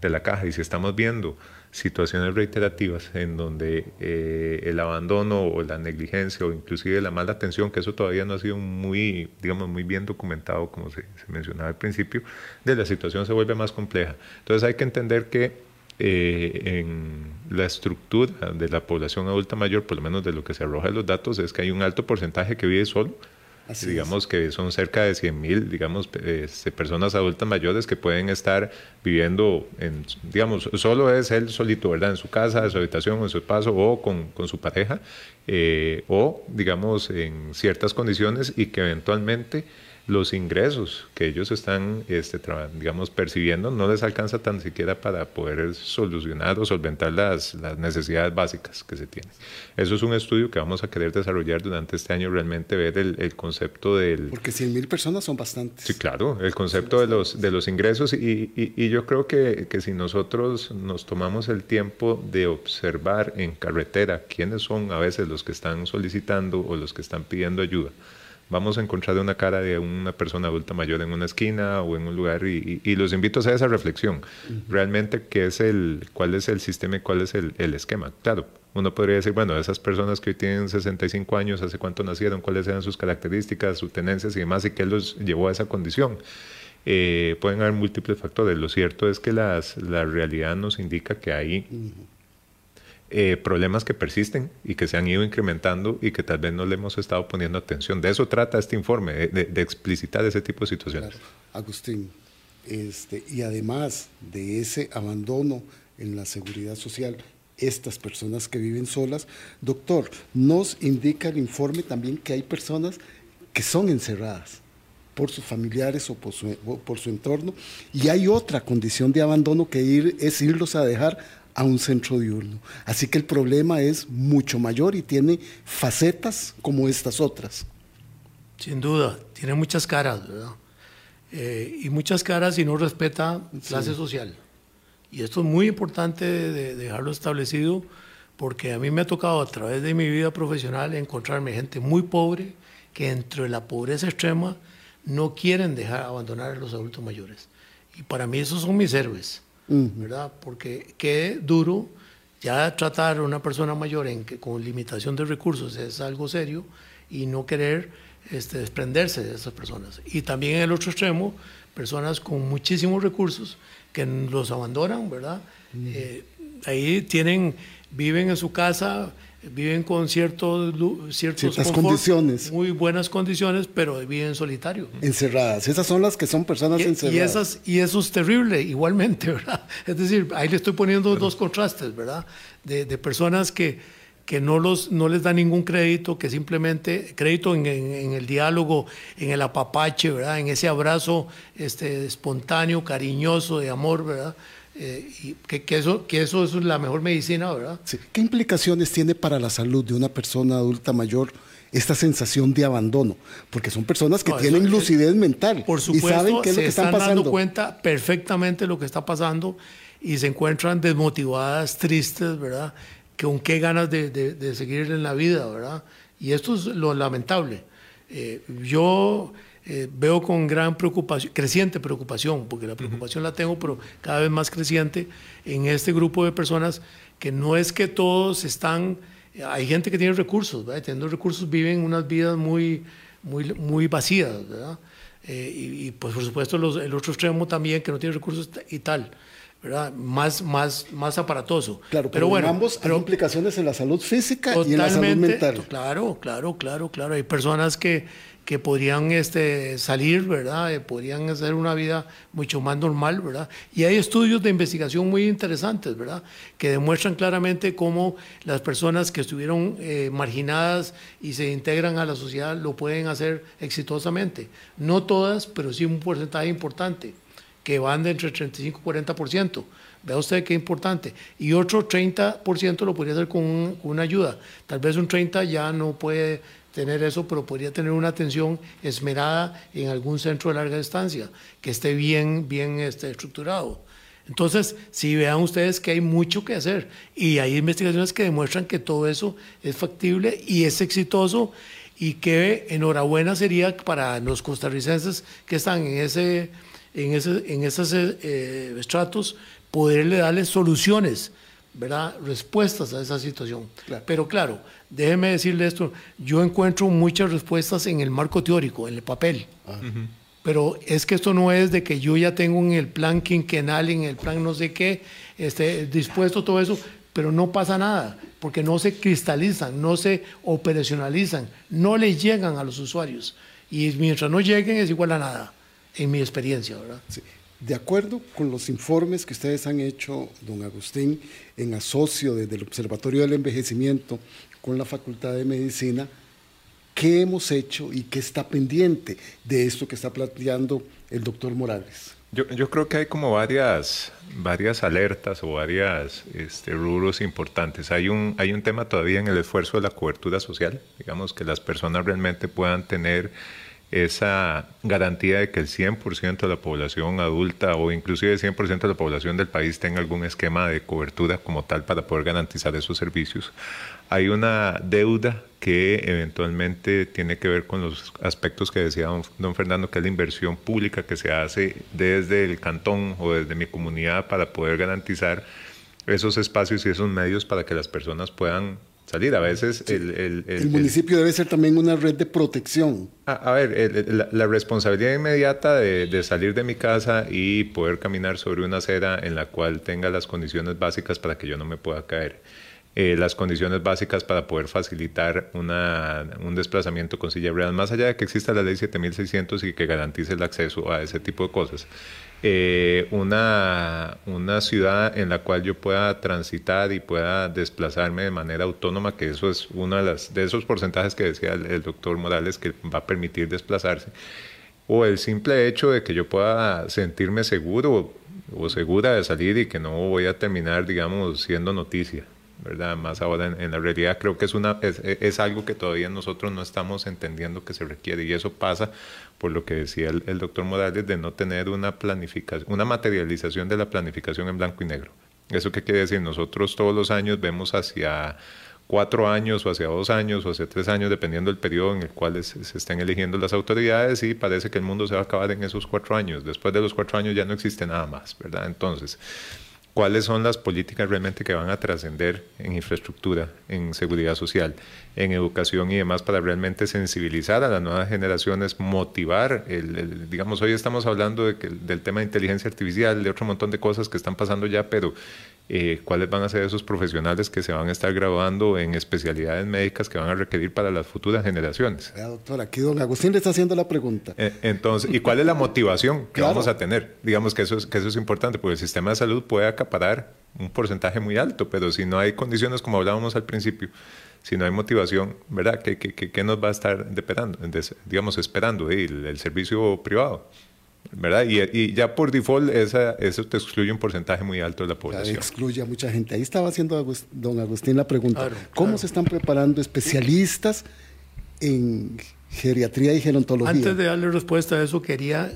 de la caja. Y si estamos viendo situaciones reiterativas en donde eh, el abandono o la negligencia o inclusive la mala atención, que eso todavía no ha sido muy, digamos, muy bien documentado, como se mencionaba al principio, de la situación se vuelve más compleja. Entonces hay que entender que eh, en la estructura de la población adulta mayor, por lo menos de lo que se arroja en los datos, es que hay un alto porcentaje que vive solo. digamos que son cerca de 100 mil, digamos, este, personas adultas mayores que pueden estar viviendo, en, digamos, solo es él solito, ¿verdad? En su casa, en su habitación, en su espacio, o con, con su pareja, eh, o, digamos, en ciertas condiciones y que eventualmente los ingresos que ellos están, este, digamos, percibiendo no les alcanza tan siquiera para poder solucionar o solventar las, las, necesidades básicas que se tienen. Eso es un estudio que vamos a querer desarrollar durante este año, realmente ver el, el concepto del... Porque 100 mil personas son bastantes. Sí, claro, el concepto de los, de los ingresos y, y, y yo creo que, que, si nosotros nos tomamos el tiempo de observar en carretera quiénes son a veces los que están solicitando o los que están pidiendo ayuda, vamos a encontrar una cara de una persona adulta mayor en una esquina o en un lugar y, los invito a hacer esa reflexión. Realmente, ¿qué es el, ¿cuál es el sistema y cuál es el, el, esquema? Claro, uno podría decir, bueno, esas personas que hoy tienen 65 años, ¿hace cuánto nacieron? ¿Cuáles eran sus características, sus tenencias y demás? ¿Y qué los llevó a esa condición? Eh, pueden haber múltiples factores. Lo cierto es que las, la realidad nos indica que hay eh, problemas que persisten y que se han ido incrementando y que tal vez no le hemos estado poniendo atención. De eso trata este informe, de, explicitar ese tipo de situaciones. Agustín, este, y además de ese abandono en la seguridad social, estas personas que viven solas, doctor, nos indica el informe también que hay personas que son encerradas por sus familiares o por su, por su entorno, y hay otra condición de abandono que ir, es irlos a dejar a un centro diurno. Así que el problema es mucho mayor y tiene facetas como estas otras. Sin duda, tiene muchas caras, ¿verdad? Eh, y muchas caras y no respeta clase social. Y esto es muy importante de dejarlo establecido porque a mí me ha tocado a través de mi vida profesional encontrarme gente muy pobre que entre la pobreza extrema no quieren dejar abandonar a los adultos mayores. Y para mí esos son mis héroes. ¿Verdad? Porque qué duro ya tratar a una persona mayor en que, con limitación de recursos es algo serio y no querer este, desprenderse de esas personas. Y también en el otro extremo, personas con muchísimos recursos que los abandonan, ¿verdad? Eh, ahí tienen, viven en su casa, viven con ciertos, ciertos ciertas condiciones. Muy buenas condiciones, pero viven solitario. Encerradas. Esas son las que son personas encerradas. Y, esas, y eso es terrible, igualmente, ¿verdad? Es decir, ahí le estoy poniendo dos contrastes, ¿verdad? De, de personas que, que no, los, no les da ningún crédito, que simplemente crédito en, en, el diálogo, en el apapache, ¿verdad? En ese abrazo este, espontáneo, cariñoso, de amor, ¿verdad? Eh, y que, eso, que eso es la mejor medicina, ¿verdad? ¿Qué implicaciones tiene para la salud de una persona adulta mayor esta sensación de abandono? Porque son personas que tienen lucidez mental por supuesto, y saben qué es lo que están, pasando. dando cuenta perfectamente lo que está pasando y se encuentran desmotivadas, tristes, ¿verdad? Con qué ganas de, seguir en la vida, ¿verdad? Y esto es lo lamentable. Eh, yo eh, veo con gran preocupación, creciente preocupación, porque la preocupación la tengo, pero cada vez más creciente en este grupo de personas que no es que todos están, hay gente que tiene recursos, ¿verdad? teniendo recursos viven unas vidas muy, muy, muy vacías, ¿verdad? Eh, y, pues por supuesto el otro extremo también que no tiene recursos y tal. ¿verdad? Más, más, más aparatoso. Claro, pero, bueno, ambos hay implicaciones en la salud física y en la salud mental. Claro, claro, claro, claro. Hay personas que que podrían este, salir, ¿verdad? Eh, podrían hacer una vida mucho más normal, ¿verdad? Y hay estudios de investigación muy interesantes, ¿verdad? Que demuestran claramente cómo las personas que estuvieron eh, marginadas y se integran a la sociedad lo pueden hacer exitosamente. No todas, pero sí un porcentaje importante, que van de entre 35 y 40%. Vea usted qué importante. Y otro 30% lo podría hacer con, con, una ayuda. Tal vez un 30% ya no puede tener eso, pero podría tener una atención esmerada en algún centro de larga distancia, que esté bien, bien este, estructurado. Entonces, si vean ustedes que hay mucho que hacer y hay investigaciones que demuestran que todo eso es factible y es exitoso y que enhorabuena sería para los costarricenses que están en, ese, en, ese, en esos eh, estratos poderle darles soluciones ¿verdad? respuestas a esa situación. Pero claro, déjeme decirle esto, yo encuentro muchas respuestas en el marco teórico, en el papel. Ah. Pero es que esto no es de que yo ya tengo en el plan quinquenal, en el plan no sé qué, este, dispuesto todo eso, pero no pasa nada, porque no se cristalizan, no se operacionalizan, no le llegan a los usuarios. Y mientras no lleguen es igual a nada, en mi experiencia, ¿verdad? Sí. De acuerdo con los informes que ustedes han hecho, don Agustín, en asocio desde el Observatorio del Envejecimiento con la Facultad de Medicina, ¿qué hemos hecho y qué está pendiente de esto que está planteando el doctor Morales? Yo, creo que hay como varias, varias alertas o varias este, rubros importantes. Hay un, hay un tema todavía en el esfuerzo de la cobertura social, digamos que las personas realmente puedan tener esa garantía de que el 100% de la población adulta o inclusive el 100% de la población del país tenga algún esquema de cobertura como tal para poder garantizar esos servicios. Hay una deuda que eventualmente tiene que ver con los aspectos que decía don, Fernando, que es la inversión pública que se hace desde el cantón o desde mi comunidad para poder garantizar esos espacios y esos medios para que las personas puedan salir. A veces el, el, municipio debe ser también una red de protección. A, ver, la, responsabilidad inmediata de, salir de mi casa y poder caminar sobre una acera en la cual tenga las condiciones básicas para que yo no me pueda caer. Eh, las condiciones básicas para poder facilitar una, un desplazamiento con silla real, más allá de que exista la ley 7600 y que garantice el acceso a ese tipo de cosas. Eh, una, una ciudad en la cual yo pueda transitar y pueda desplazarme de manera autónoma, que eso es uno de, las, de esos porcentajes que decía el, doctor Morales que va a permitir desplazarse, o el simple hecho de que yo pueda sentirme seguro o segura de salir y que no voy a terminar, digamos, siendo noticia. ¿Verdad? Más ahora en, la realidad creo que es, una, es, es, algo que todavía nosotros no estamos entendiendo que se requiere y eso pasa por lo que decía el, doctor Morales de no tener una planificación, una materialización de la planificación en blanco y negro. ¿Eso qué quiere decir? Nosotros todos los años vemos hacia cuatro años o hacia dos años o hacia tres años, dependiendo del periodo en el cual se estén eligiendo las autoridades y parece que el mundo se va a acabar en esos cuatro años. Después de los cuatro años ya no existe nada más, ¿verdad? Entonces, cuáles son las políticas realmente que van a trascender en infraestructura, en seguridad social, en educación y demás para realmente sensibilizar a las nuevas generaciones, motivar, el, digamos, hoy estamos hablando de que, del tema de inteligencia artificial, de otro montón de cosas que están pasando ya, pero eh, cuáles van a ser esos profesionales que se van a estar graduando en especialidades médicas que van a requerir para las futuras generaciones. Ya, doctor, aquí don Agustín le está haciendo la pregunta. Eh, entonces, ¿y cuál es la motivación que vamos a tener? Digamos que eso, es, que eso es importante, porque el sistema de salud puede acaparar un porcentaje muy alto, pero si no hay condiciones como hablábamos al principio, si no hay motivación, ¿verdad? ¿Qué, qué, qué nos va a estar esperando, digamos, esperando el servicio privado? ¿Verdad? Y, ya por default esa, eso te excluye un porcentaje muy alto de la población. excluye a mucha gente. Ahí estaba haciendo don Agustín la pregunta. ¿Cómo se están preparando especialistas en geriatría y gerontología? Antes de darle respuesta a eso, quería,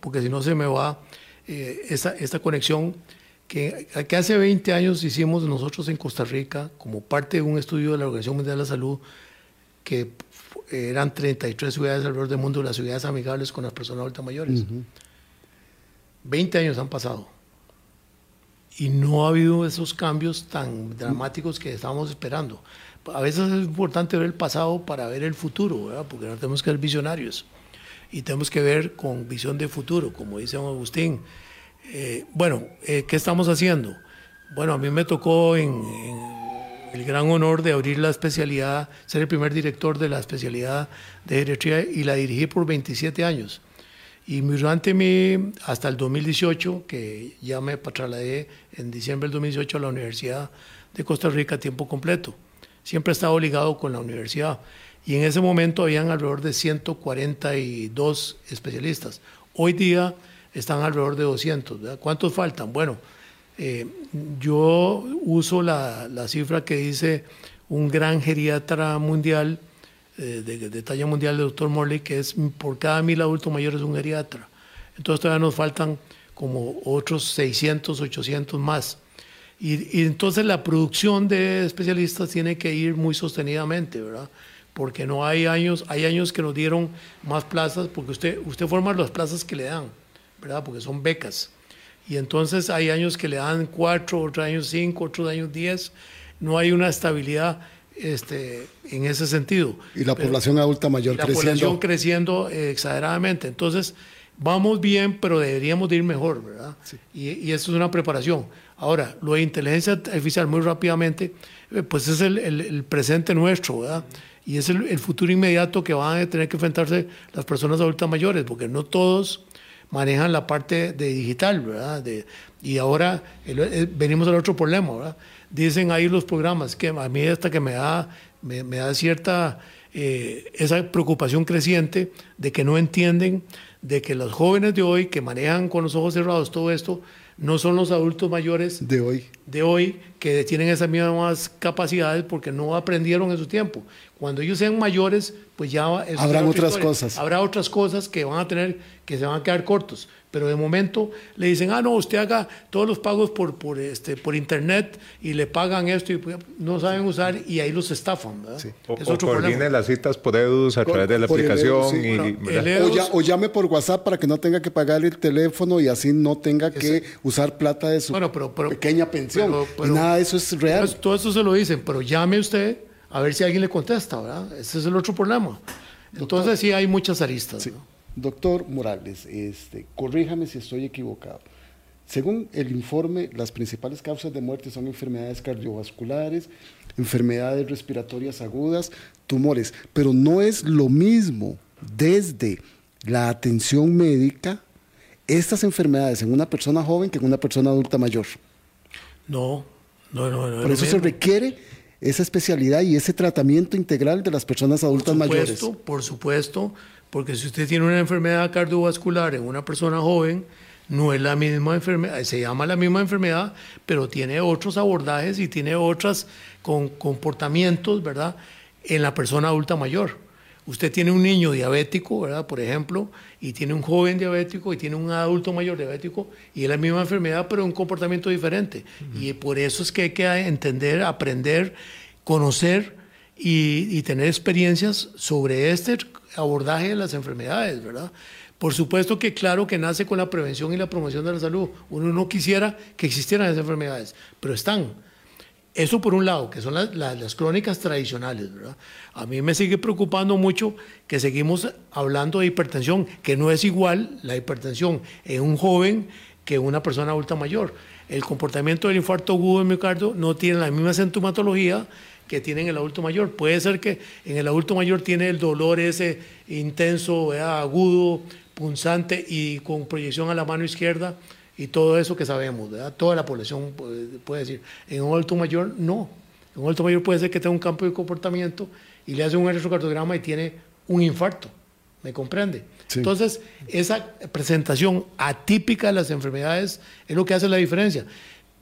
porque si no se me va, eh, esta, esta conexión que, que, hace 20 años hicimos nosotros en Costa Rica como parte de un estudio de la Organización Mundial de la Salud que eran 33 ciudades alrededor del mundo, las ciudades amigables con las personas adultas mayores. 20 años han pasado y no ha habido esos cambios tan dramáticos que estábamos esperando. A veces es importante ver el pasado para ver el futuro, ¿verdad? porque no tenemos que ser visionarios y tenemos que ver con visión de futuro, como dice don Agustín. Eh, bueno, eh, ¿qué estamos haciendo? Bueno, a mí me tocó en el gran honor de abrir la especialidad, ser el primer director de la especialidad de geriatría y la dirigí por 27 años. Y durante mi, hasta el 2018, que ya me trasladé en diciembre del 2018 a la Universidad de Costa Rica a tiempo completo. Siempre he estado ligado con la universidad. Y en ese momento habían alrededor de 142 especialistas. Hoy día están alrededor de 200. ¿Cuántos faltan? Bueno, eh, yo uso la, la, cifra que dice un gran geriatra mundial, eh, de, talla mundial, el doctor Morley, que es por cada mil adultos mayores un geriatra. Entonces todavía nos faltan como otros 600, 800 más. Y, y, entonces la producción de especialistas tiene que ir muy sostenidamente, ¿verdad? Porque no hay años, hay años que nos dieron más plazas, porque usted, usted forma las plazas que le dan, ¿verdad? Porque son becas. Y entonces hay años que le dan cuatro, otros años cinco, otros años diez. No hay una estabilidad este, en ese sentido. Y la población adulta mayor la creciendo. La población creciendo eh, exageradamente. Entonces, vamos bien, pero deberíamos de ir mejor, ¿verdad? Y, y, eso es una preparación. Ahora, lo de inteligencia artificial, muy rápidamente, eh, pues es el, el, presente nuestro, ¿verdad? Y es el, el, futuro inmediato que van a tener que enfrentarse las personas adultas mayores, porque no todos manejan la parte de digital, ¿verdad? Y ahora venimos al otro problema, ¿verdad? Dicen ahí los programas que a mí hasta que me da, me, da cierta eh, esa preocupación creciente de que no entienden de que los jóvenes de hoy que manejan con los ojos cerrados todo esto no son los adultos mayores de hoy de hoy que tienen esas mismas capacidades porque no aprendieron en su tiempo. Cuando ellos sean mayores, pues ya habrán otras cosas. Habrá otras cosas que van a tener que se van a quedar cortos pero de momento le dicen, ah, no, usted haga todos los pagos por, por, este, por internet y le pagan esto y pues, no saben usar y ahí los estafan. ¿verdad? O, es otro coordine las citas por EDUS a través de la aplicación. y, o, llame por WhatsApp para que no tenga que pagar el teléfono y así no tenga que usar plata de su pequeña pensión. y nada de eso es real. Pues, todo eso se lo dicen, pero llame usted a ver si alguien le contesta, ¿verdad? Ese es el otro problema. Entonces sí hay muchas aristas. Doctor Morales, este, corríjame si estoy equivocado. Según el informe, las principales causas de muerte son enfermedades cardiovasculares, enfermedades respiratorias agudas, tumores, pero no es lo mismo desde la atención médica estas enfermedades en una persona joven que en una persona adulta mayor. No, no, no. no Por eso se requiere esa especialidad y ese tratamiento integral de las personas adultas por supuesto, mayores. Por supuesto, porque si usted tiene una enfermedad cardiovascular en una persona joven, no es la misma enfermedad, se llama la misma enfermedad, pero tiene otros abordajes y tiene otros comportamientos, ¿verdad? En la persona adulta mayor. Usted tiene un niño diabético, ¿verdad? Por ejemplo, y tiene un joven diabético y tiene un adulto mayor diabético y es la misma enfermedad, pero un comportamiento diferente. Y por eso es que hay que entender, aprender, conocer y, y tener experiencias sobre este abordaje de las enfermedades, ¿verdad? Por supuesto que claro que nace con la prevención y la promoción de la salud. Uno no quisiera que existieran esas enfermedades, pero están. Eso por un lado, que son las, las, crónicas tradicionales, ¿verdad? A mí me sigue preocupando mucho que seguimos hablando de hipertensión, que no es igual la hipertensión en un joven que una persona adulta mayor. El comportamiento del infarto agudo de miocardio no tiene la misma sintomatología que tiene en el adulto mayor. Puede ser que en el adulto mayor tiene el dolor ese intenso, agudo, punzante y con proyección a la mano izquierda y todo eso que sabemos, toda la población puede, decir. En un adulto mayor no. En un adulto mayor puede ser que tenga un campo de comportamiento y le hace un electrocardiograma y tiene un infarto. ¿Me comprende? Entonces, esa presentación atípica de las enfermedades es lo que hace la diferencia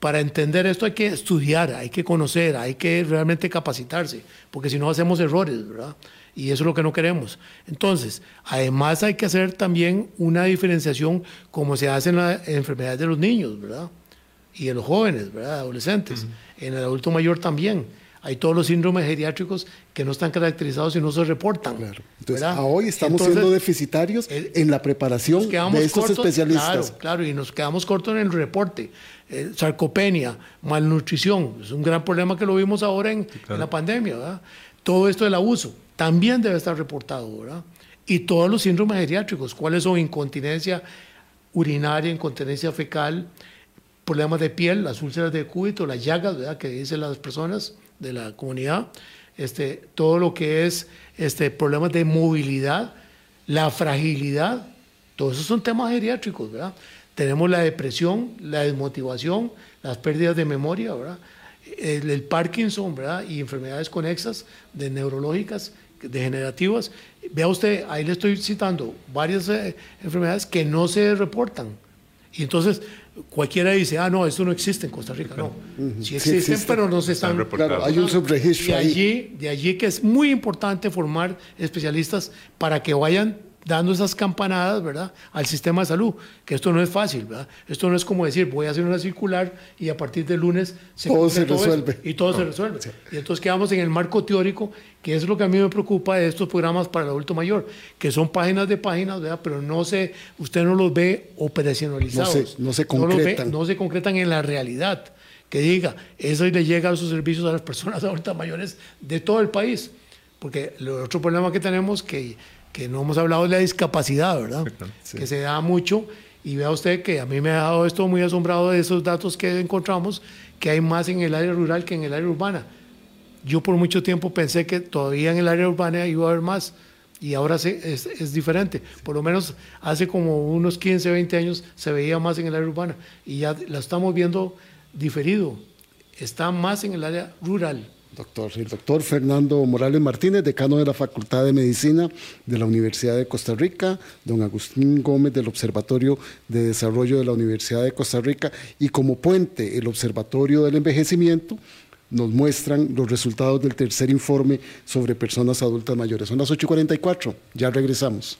para entender esto hay que estudiar, hay que conocer, hay que realmente capacitarse, porque si no hacemos errores, ¿verdad? Y eso es lo que no queremos. Entonces, además hay que hacer también una diferenciación como se hace en las enfermedades de los niños, ¿verdad? Y de los jóvenes, ¿verdad? Adolescentes. En el adulto mayor también hay todos los síndromes geriátricos que no están caracterizados y no reportan. Claro. Entonces, hoy estamos siendo deficitarios eh, en la preparación de estos especialistas. Claro, claro, y nos quedamos cortos en el reporte. Eh, sarcopenia, malnutrición, es un gran problema que lo vimos ahora en, la pandemia. ¿verdad? Todo esto del abuso también debe estar reportado. ¿verdad? Y todos los síndromes geriátricos, cuáles son incontinencia urinaria, incontinencia fecal, problemas de piel, las úlceras de cúbito, las llagas, ¿verdad? que dicen las personas, de la comunidad, este, todo lo que es este, problemas de movilidad, la fragilidad, todos esos son temas geriátricos, ¿verdad? Tenemos la depresión, la desmotivación, las pérdidas de memoria, ¿verdad? El, Parkinson, ¿verdad? Y enfermedades conexas, de neurológicas, degenerativas. Vea usted, ahí le estoy citando varias eh, enfermedades que no se reportan. Y entonces, cualquiera dice, ah, no, eso no existe en Costa Rica. No, sí, existen, pero no se están, reportando. hay un subregistro de allí, De allí que es muy importante formar especialistas para que vayan dando esas campanadas, ¿verdad?, al sistema de salud, que esto no es fácil, ¿verdad? Esto no es como decir, voy a hacer una circular y a partir del lunes se todo se resuelve. y todo se resuelve. Y entonces quedamos en el marco teórico, que es lo que a mí me preocupa de estos programas para el adulto mayor, que son páginas de páginas, ¿verdad? Pero no se, usted no los ve operacionalizados. No se, no se concretan. No, se concretan en la realidad. Que diga, eso le llega a sus servicios a las personas adultas mayores de todo el país. Porque el otro problema que tenemos que que no hemos hablado de la discapacidad, ¿verdad? Que se da mucho. Y vea usted que a mí me ha dado esto muy asombrado de esos datos que encontramos, que hay más en el área rural que en el área urbana. Yo por mucho tiempo pensé que todavía en el área urbana iba a haber más y ahora es, es, diferente. Por lo menos hace como unos 15, 20 años se veía más en el área urbana y ya la estamos viendo diferido. Está más en el área rural. Doctor. El doctor Fernando Morales Martínez, decano de la Facultad de Medicina de la Universidad de Costa Rica, don Agustín Gómez del Observatorio de Desarrollo de la Universidad de Costa Rica y como puente el Observatorio del Envejecimiento, nos muestran los resultados del tercer informe sobre personas adultas mayores. Son las 8.44, ya regresamos.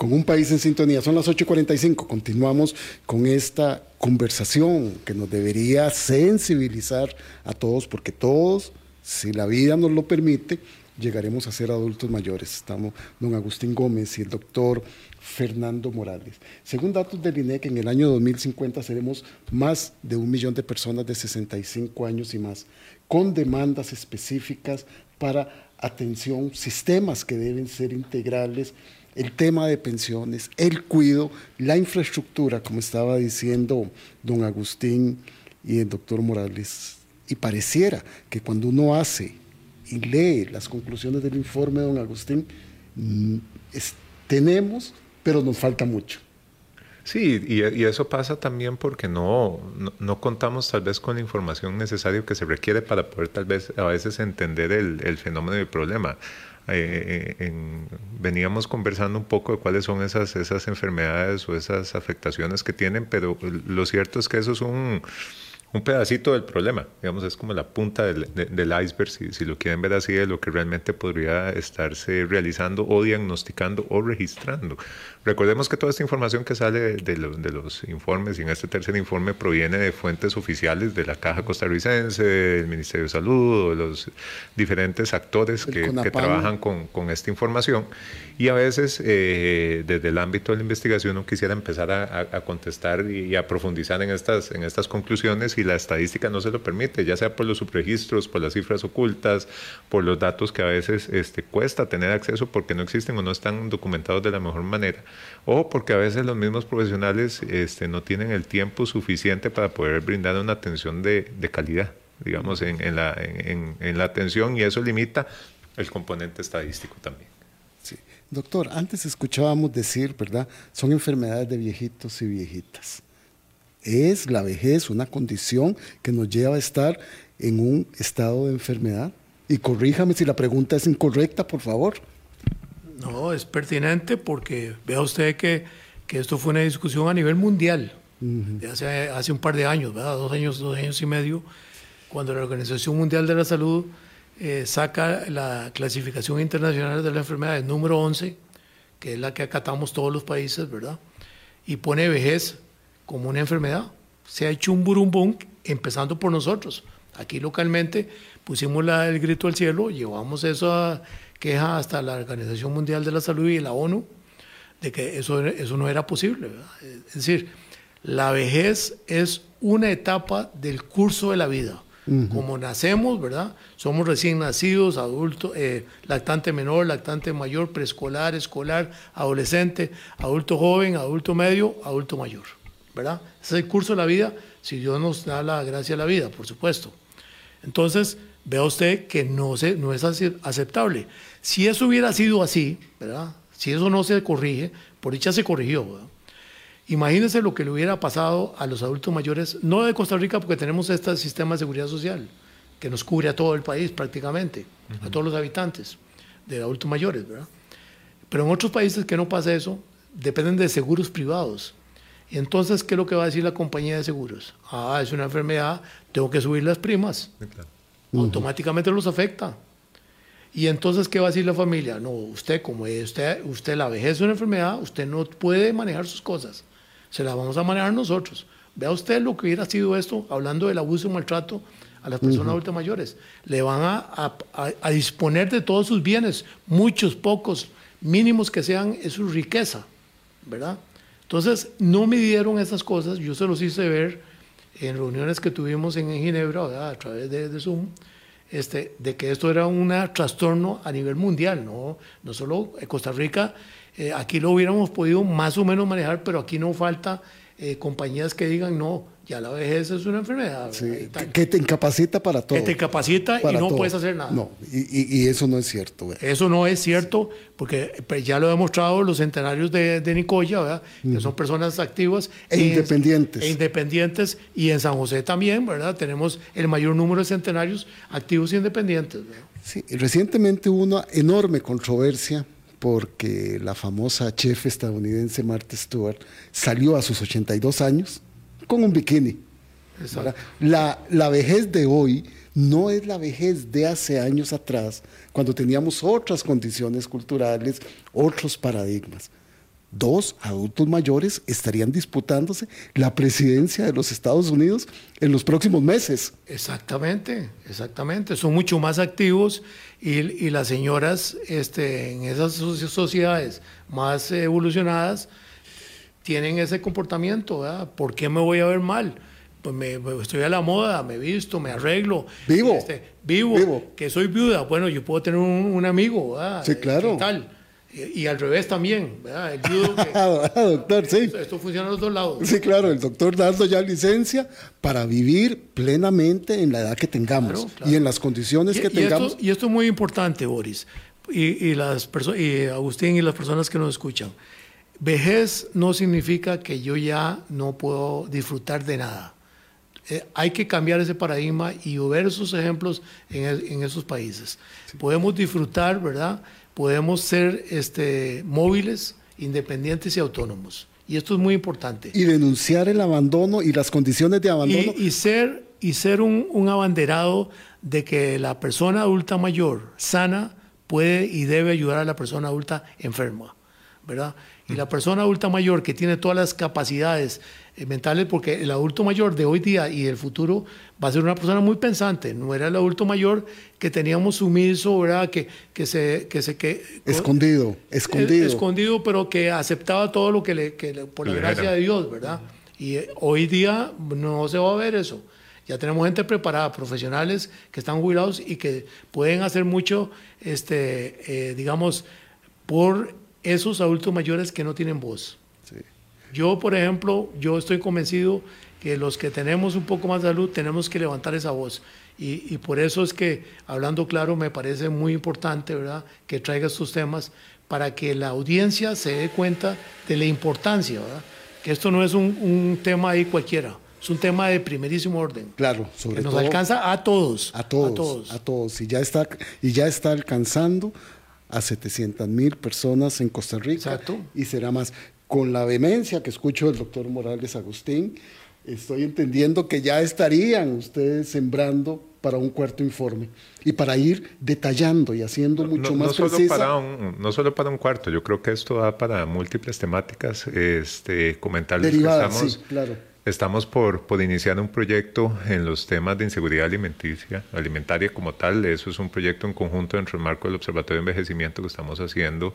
Con un país en sintonía, son las 8.45, continuamos con esta conversación que nos debería sensibilizar a todos, porque todos, si la vida nos lo permite, llegaremos a ser adultos mayores. Estamos don Agustín Gómez y el doctor Fernando Morales. Según datos del INEC, en el año 2050 seremos más de un millón de personas de 65 años y más, con demandas específicas para atención, sistemas que deben ser integrales, el tema de pensiones, el cuido, la infraestructura, como estaba diciendo don Agustín y el doctor Morales. Y pareciera que cuando uno hace y lee las conclusiones del informe de don Agustín, mm, tenemos, pero nos falta mucho. Sí, y, eso pasa también porque no, no, contamos tal vez con la información necesaria que se requiere para poder tal vez a veces entender el, el fenómeno del problema. Eh, veníamos conversando un poco de cuáles son esas, esas enfermedades o esas afectaciones que tienen, pero lo cierto es que eso es un un pedacito del problema, digamos, es como la punta del, iceberg, si, si, lo quieren ver así, de lo que realmente podría estarse realizando o diagnosticando o registrando. Recordemos que toda esta información que sale de, los informes y en este tercer informe proviene de fuentes oficiales de la Caja Costarricense, del Ministerio de Salud, o de los diferentes actores que, trabajan con, esta información. Y a veces, eh, desde el ámbito de la investigación, uno quisiera empezar a, contestar y, a profundizar en estas, en estas conclusiones y la estadística no se lo permite, ya sea por los subregistros, por las cifras ocultas, por los datos que a veces este, cuesta tener acceso porque no existen o no están documentados de la mejor manera o porque a veces los mismos profesionales este, no tienen el tiempo suficiente para poder brindar una atención de, calidad, digamos, en, la, en, la atención y eso limita el componente estadístico también. Doctor, antes escuchábamos decir, ¿verdad? Son enfermedades de viejitos y viejitas. ¿Es la vejez una condición que nos lleva a estar en un estado de enfermedad? Y corríjame si la pregunta es incorrecta, por favor. No, es pertinente porque vea usted que, que esto fue una discusión a nivel mundial, hace, hace un par de años, ¿verdad? dos años, dos años y medio, cuando la Organización Mundial de la Salud eh, saca la clasificación internacional de la enfermedad número 11, que es la que acatamos todos los países, ¿verdad? Y pone vejez como una enfermedad. Se ha hecho un burumbum, empezando por nosotros. Aquí localmente pusimos la, el grito al cielo, llevamos eso a queja hasta la Organización Mundial de la Salud y la ONU de que eso, eso no era posible. Es decir, la vejez es una etapa del curso de la vida. Como nacemos, ¿verdad? Somos recién nacidos, adultos, eh, lactante menor, lactante mayor, preescolar, escolar, adolescente, adulto joven, adulto medio, adulto mayor, ¿verdad? Ese es el curso de la vida, si Dios nos da la gracia de la vida, por supuesto. Entonces, vea usted que no, se, no es aceptable. Si eso hubiera sido así, ¿verdad? Si eso no se corrige, por dicha se corrigió, ¿verdad? Imagínense lo que le hubiera pasado a los adultos mayores, no de Costa Rica, porque tenemos este sistema de seguridad social que nos cubre a todo el país prácticamente, a todos los habitantes de adultos mayores, ¿verdad? Pero en otros países que no pasa eso, dependen de seguros privados. Y entonces, ¿qué es lo que va a decir la compañía de seguros? Ah, es una enfermedad, tengo que subir las primas. Automáticamente los afecta. Y entonces, ¿qué va a decir la familia? No, usted, como usted, usted la vejez es una enfermedad, usted no puede manejar sus cosas. Se las vamos a manejar nosotros. Vea usted lo que hubiera sido esto, hablando del abuso y maltrato a las personas adultas mayores. Le van a, a, disponer de todos sus bienes, muchos, pocos, mínimos que sean, es su riqueza, ¿verdad? Entonces, no me dieron esas cosas, yo se los hice ver en reuniones que tuvimos en Ginebra, a través de, de Zoom este, de que esto era un trastorno a nivel mundial, no, no solo en Costa Rica, eh, aquí lo hubiéramos podido más o menos manejar, pero aquí no falta eh, compañías que digan, no, ya la vejez es una enfermedad. Sí, ¿verdad? Y tal. que te incapacita para todo. Que te capacita y Para no todo. puedes hacer nada. No, y, y- y eso no es cierto. güey. Eso no es cierto, porque pues, ya lo he demostrado los centenarios de, de Nicoya, ¿verdad? que son personas activas. E Y en- independientes. E independientes. Y en San José también, ¿verdad? Tenemos el mayor número de centenarios activos e independientes. ¿verdad? Sí, recientemente hubo una enorme controversia porque la famosa chef estadounidense Martha Stewart salió a sus 82 años con un bikini. La, la vejez de hoy no es la vejez de hace años atrás, cuando teníamos otras condiciones culturales, otros paradigmas. Dos adultos mayores estarían disputándose la presidencia de los Estados Unidos en los próximos meses. Exactamente, exactamente. Son mucho más activos y, y las señoras este, en esas soci- sociedades más evolucionadas tienen ese comportamiento. ¿verdad? ¿Por qué me voy a ver mal? Pues me, me- estoy a la moda, me visto, me arreglo. Vivo. Este, vivo, Vivo. que soy viuda. Bueno, yo puedo tener un, un amigo. ¿verdad? Sí, claro. ¿Qué tal? Y, y al revés también. ¿verdad? El viudo que- Ah, doctor, sí. esto, esto funciona a los dos lados. Sí, claro, el doctor dando ya licencia para vivir plenamente en la edad que tengamos Claro, claro. y en las condiciones Y- que tengamos. Esto, y esto es muy importante, Boris, y, y las y Agustín y las personas que nos escuchan. Vejez no significa que yo ya no puedo disfrutar de nada. Eh, hay que cambiar ese paradigma y ver esos ejemplos en, e- en esos países. Podemos disfrutar, ¿verdad? Podemos ser este, móviles, independientes y autónomos. Y esto es muy importante Y denunciar el abandono y las condiciones de abandono. y, y ser, y ser un, un abanderado de que la persona adulta mayor sana puede y debe ayudar a la persona adulta enferma, ¿verdad? Y la persona adulta mayor que tiene todas las capacidades eh, mentales, porque el adulto mayor de hoy día y del futuro va a ser una persona muy pensante, no era el adulto mayor que teníamos sumiso, ¿verdad? Que, que se... Que se que, escondido, escondido. es- escondido, pero que aceptaba todo lo que le, que le- por la Le gracia de Dios, ¿verdad? Y eh, hoy día no se va a ver eso. Ya tenemos gente preparada, profesionales que están jubilados y que pueden hacer mucho, este, eh, digamos, por esos adultos mayores que no tienen voz. Sí. Yo, por ejemplo, yo estoy convencido que los que tenemos un poco más de salud tenemos que levantar esa voz. Y, y por eso es que, hablando claro, me parece muy importante, ¿verdad?, que traiga estos temas para que la audiencia se dé cuenta de la importancia, ¿verdad? Que esto no es un, un tema ahí cualquiera, es un tema de primerísimo orden. Claro, sobre que nos todo alcanza a todos. a todos, A todos. a todos. Y ya está, y ya está alcanzando a 700 mil personas en Costa Rica. Exacto. Y será más. Con la vehemencia que escucho del doctor Morales Agustín, estoy entendiendo que ya estarían ustedes sembrando para un cuarto informe y para ir detallando y haciendo mucho no, más no solo precisa. para un, no solo para un cuarto, yo creo que esto da para múltiples temáticas. Este, comentarles Derivadas, que estamos, sí, claro. Estamos por, por iniciar un proyecto en los temas de inseguridad alimenticia, alimentaria como tal. Eso es un proyecto en conjunto dentro del marco del Observatorio de Envejecimiento que estamos haciendo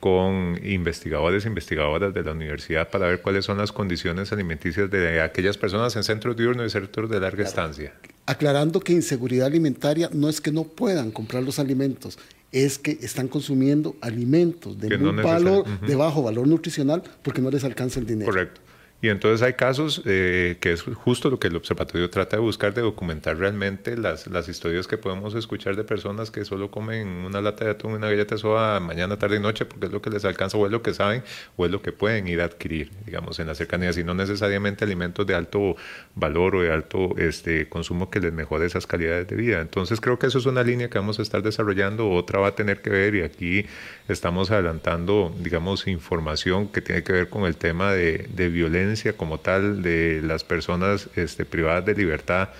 con investigadores e investigadoras de la universidad para ver cuáles son las condiciones alimenticias de aquellas personas en centros diurnos y centros de larga estancia. Aclarando que inseguridad alimentaria no es que no puedan comprar los alimentos, es que están consumiendo alimentos de, no muy de bajo valor nutricional porque no les alcanza el dinero. Correcto. Y entonces hay casos eh, que es justo lo que el observatorio trata de buscar, de documentar realmente las, las historias que podemos escuchar de personas que solo comen una lata de atún una galleta soda mañana, tarde y noche porque es lo que les alcanza o es lo que saben o es lo que pueden ir a adquirir, digamos, en las cercanías y no necesariamente alimentos de alto valor o de alto este, consumo que les mejore esas calidades de vida. Entonces creo que eso es una línea que vamos a estar desarrollando, otra va a tener que ver y aquí estamos adelantando, digamos, información que tiene que ver con el tema de, violencia como tal de las personas este, privadas de libertad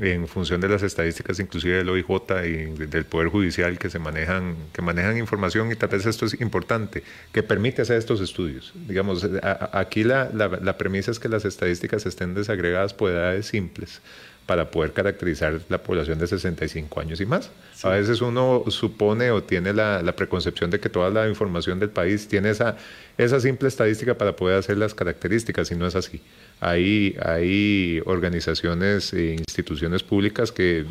en función de las estadísticas inclusive del OIJ y del Poder Judicial que se manejan, que manejan información y tal vez esto es importante, que permite hacer estos estudios. Digamos, aquí la, la, la premisa es que las estadísticas estén desagregadas por edades simples para poder caracterizar la población de 65 años y más. A veces uno supone o tiene la, la preconcepción de que toda la información del país tiene esa, esa simple estadística para poder hacer las características y no es así. Hay, hay organizaciones e instituciones públicas que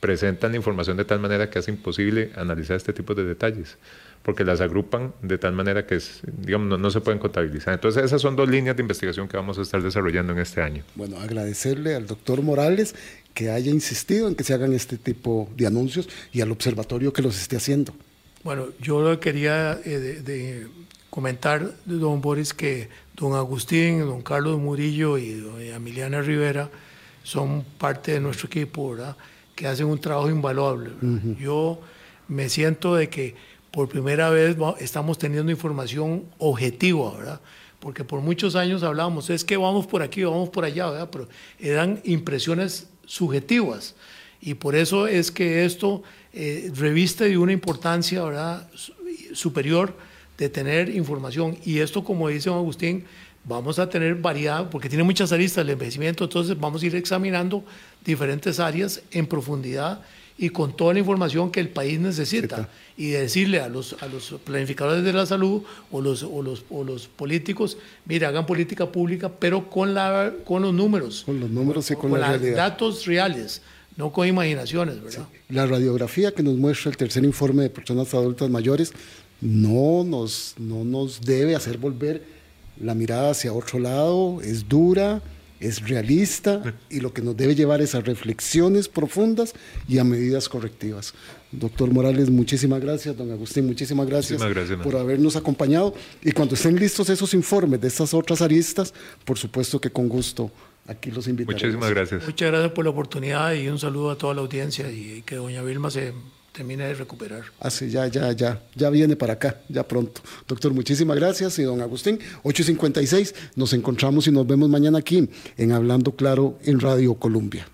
presentan la información de tal manera que hace imposible analizar este tipo de detalles. Porque las agrupan de tal manera que digamos, no, se pueden contabilizar. Entonces esas son dos líneas de investigación que vamos a estar desarrollando en este año. Bueno, agradecerle al doctor Morales que haya insistido en que se hagan este tipo de anuncios y al observatorio que los esté haciendo. Bueno, yo quería eh, de, comentar, don Boris, que don Agustín, don Carlos Murillo y doña Emiliana Rivera son parte de nuestro equipo, ¿verdad? que hacen un trabajo invaluable. Yo me siento de que por primera vez estamos teniendo información objetiva, ¿verdad? Porque por muchos años hablábamos, es que vamos por aquí, vamos por allá, ¿verdad? Pero eran impresiones subjetivas. Y por eso es que esto eh, reviste de una importancia ¿verdad? superior de tener información. Y esto, como dice don Agustín, vamos a tener variedad, porque tiene muchas aristas el envejecimiento, entonces vamos a ir examinando diferentes áreas en profundidad y con toda la información que el país necesita y decirle a los, a los planificadores de la salud o los, o los, o los políticos, mire, hagan política pública, pero con, la, con los números. Con los números y con, la realidad. datos reales, no con imaginaciones, ¿verdad? La radiografía que nos muestra el tercer informe de personas adultas mayores no nos, no nos debe hacer volver la mirada hacia otro lado, es dura, es realista y lo que nos debe llevar es a reflexiones profundas y a medidas correctivas. Doctor Morales, muchísimas gracias. Don Agustín, muchísimas gracias, por habernos acompañado. Y cuando estén listos esos informes de estas otras aristas, por supuesto que con gusto aquí los invitaremos. Muchísimas gracias. Muchas gracias por la oportunidad y un saludo a toda la audiencia y que doña Vilma se termine de recuperar. Así, ah, ya, ya, ya, ya viene para acá, ya pronto. Doctor, muchísimas gracias. Y don Agustín, 8.56, nos encontramos y nos vemos mañana aquí en Hablando Claro en Radio Colombia.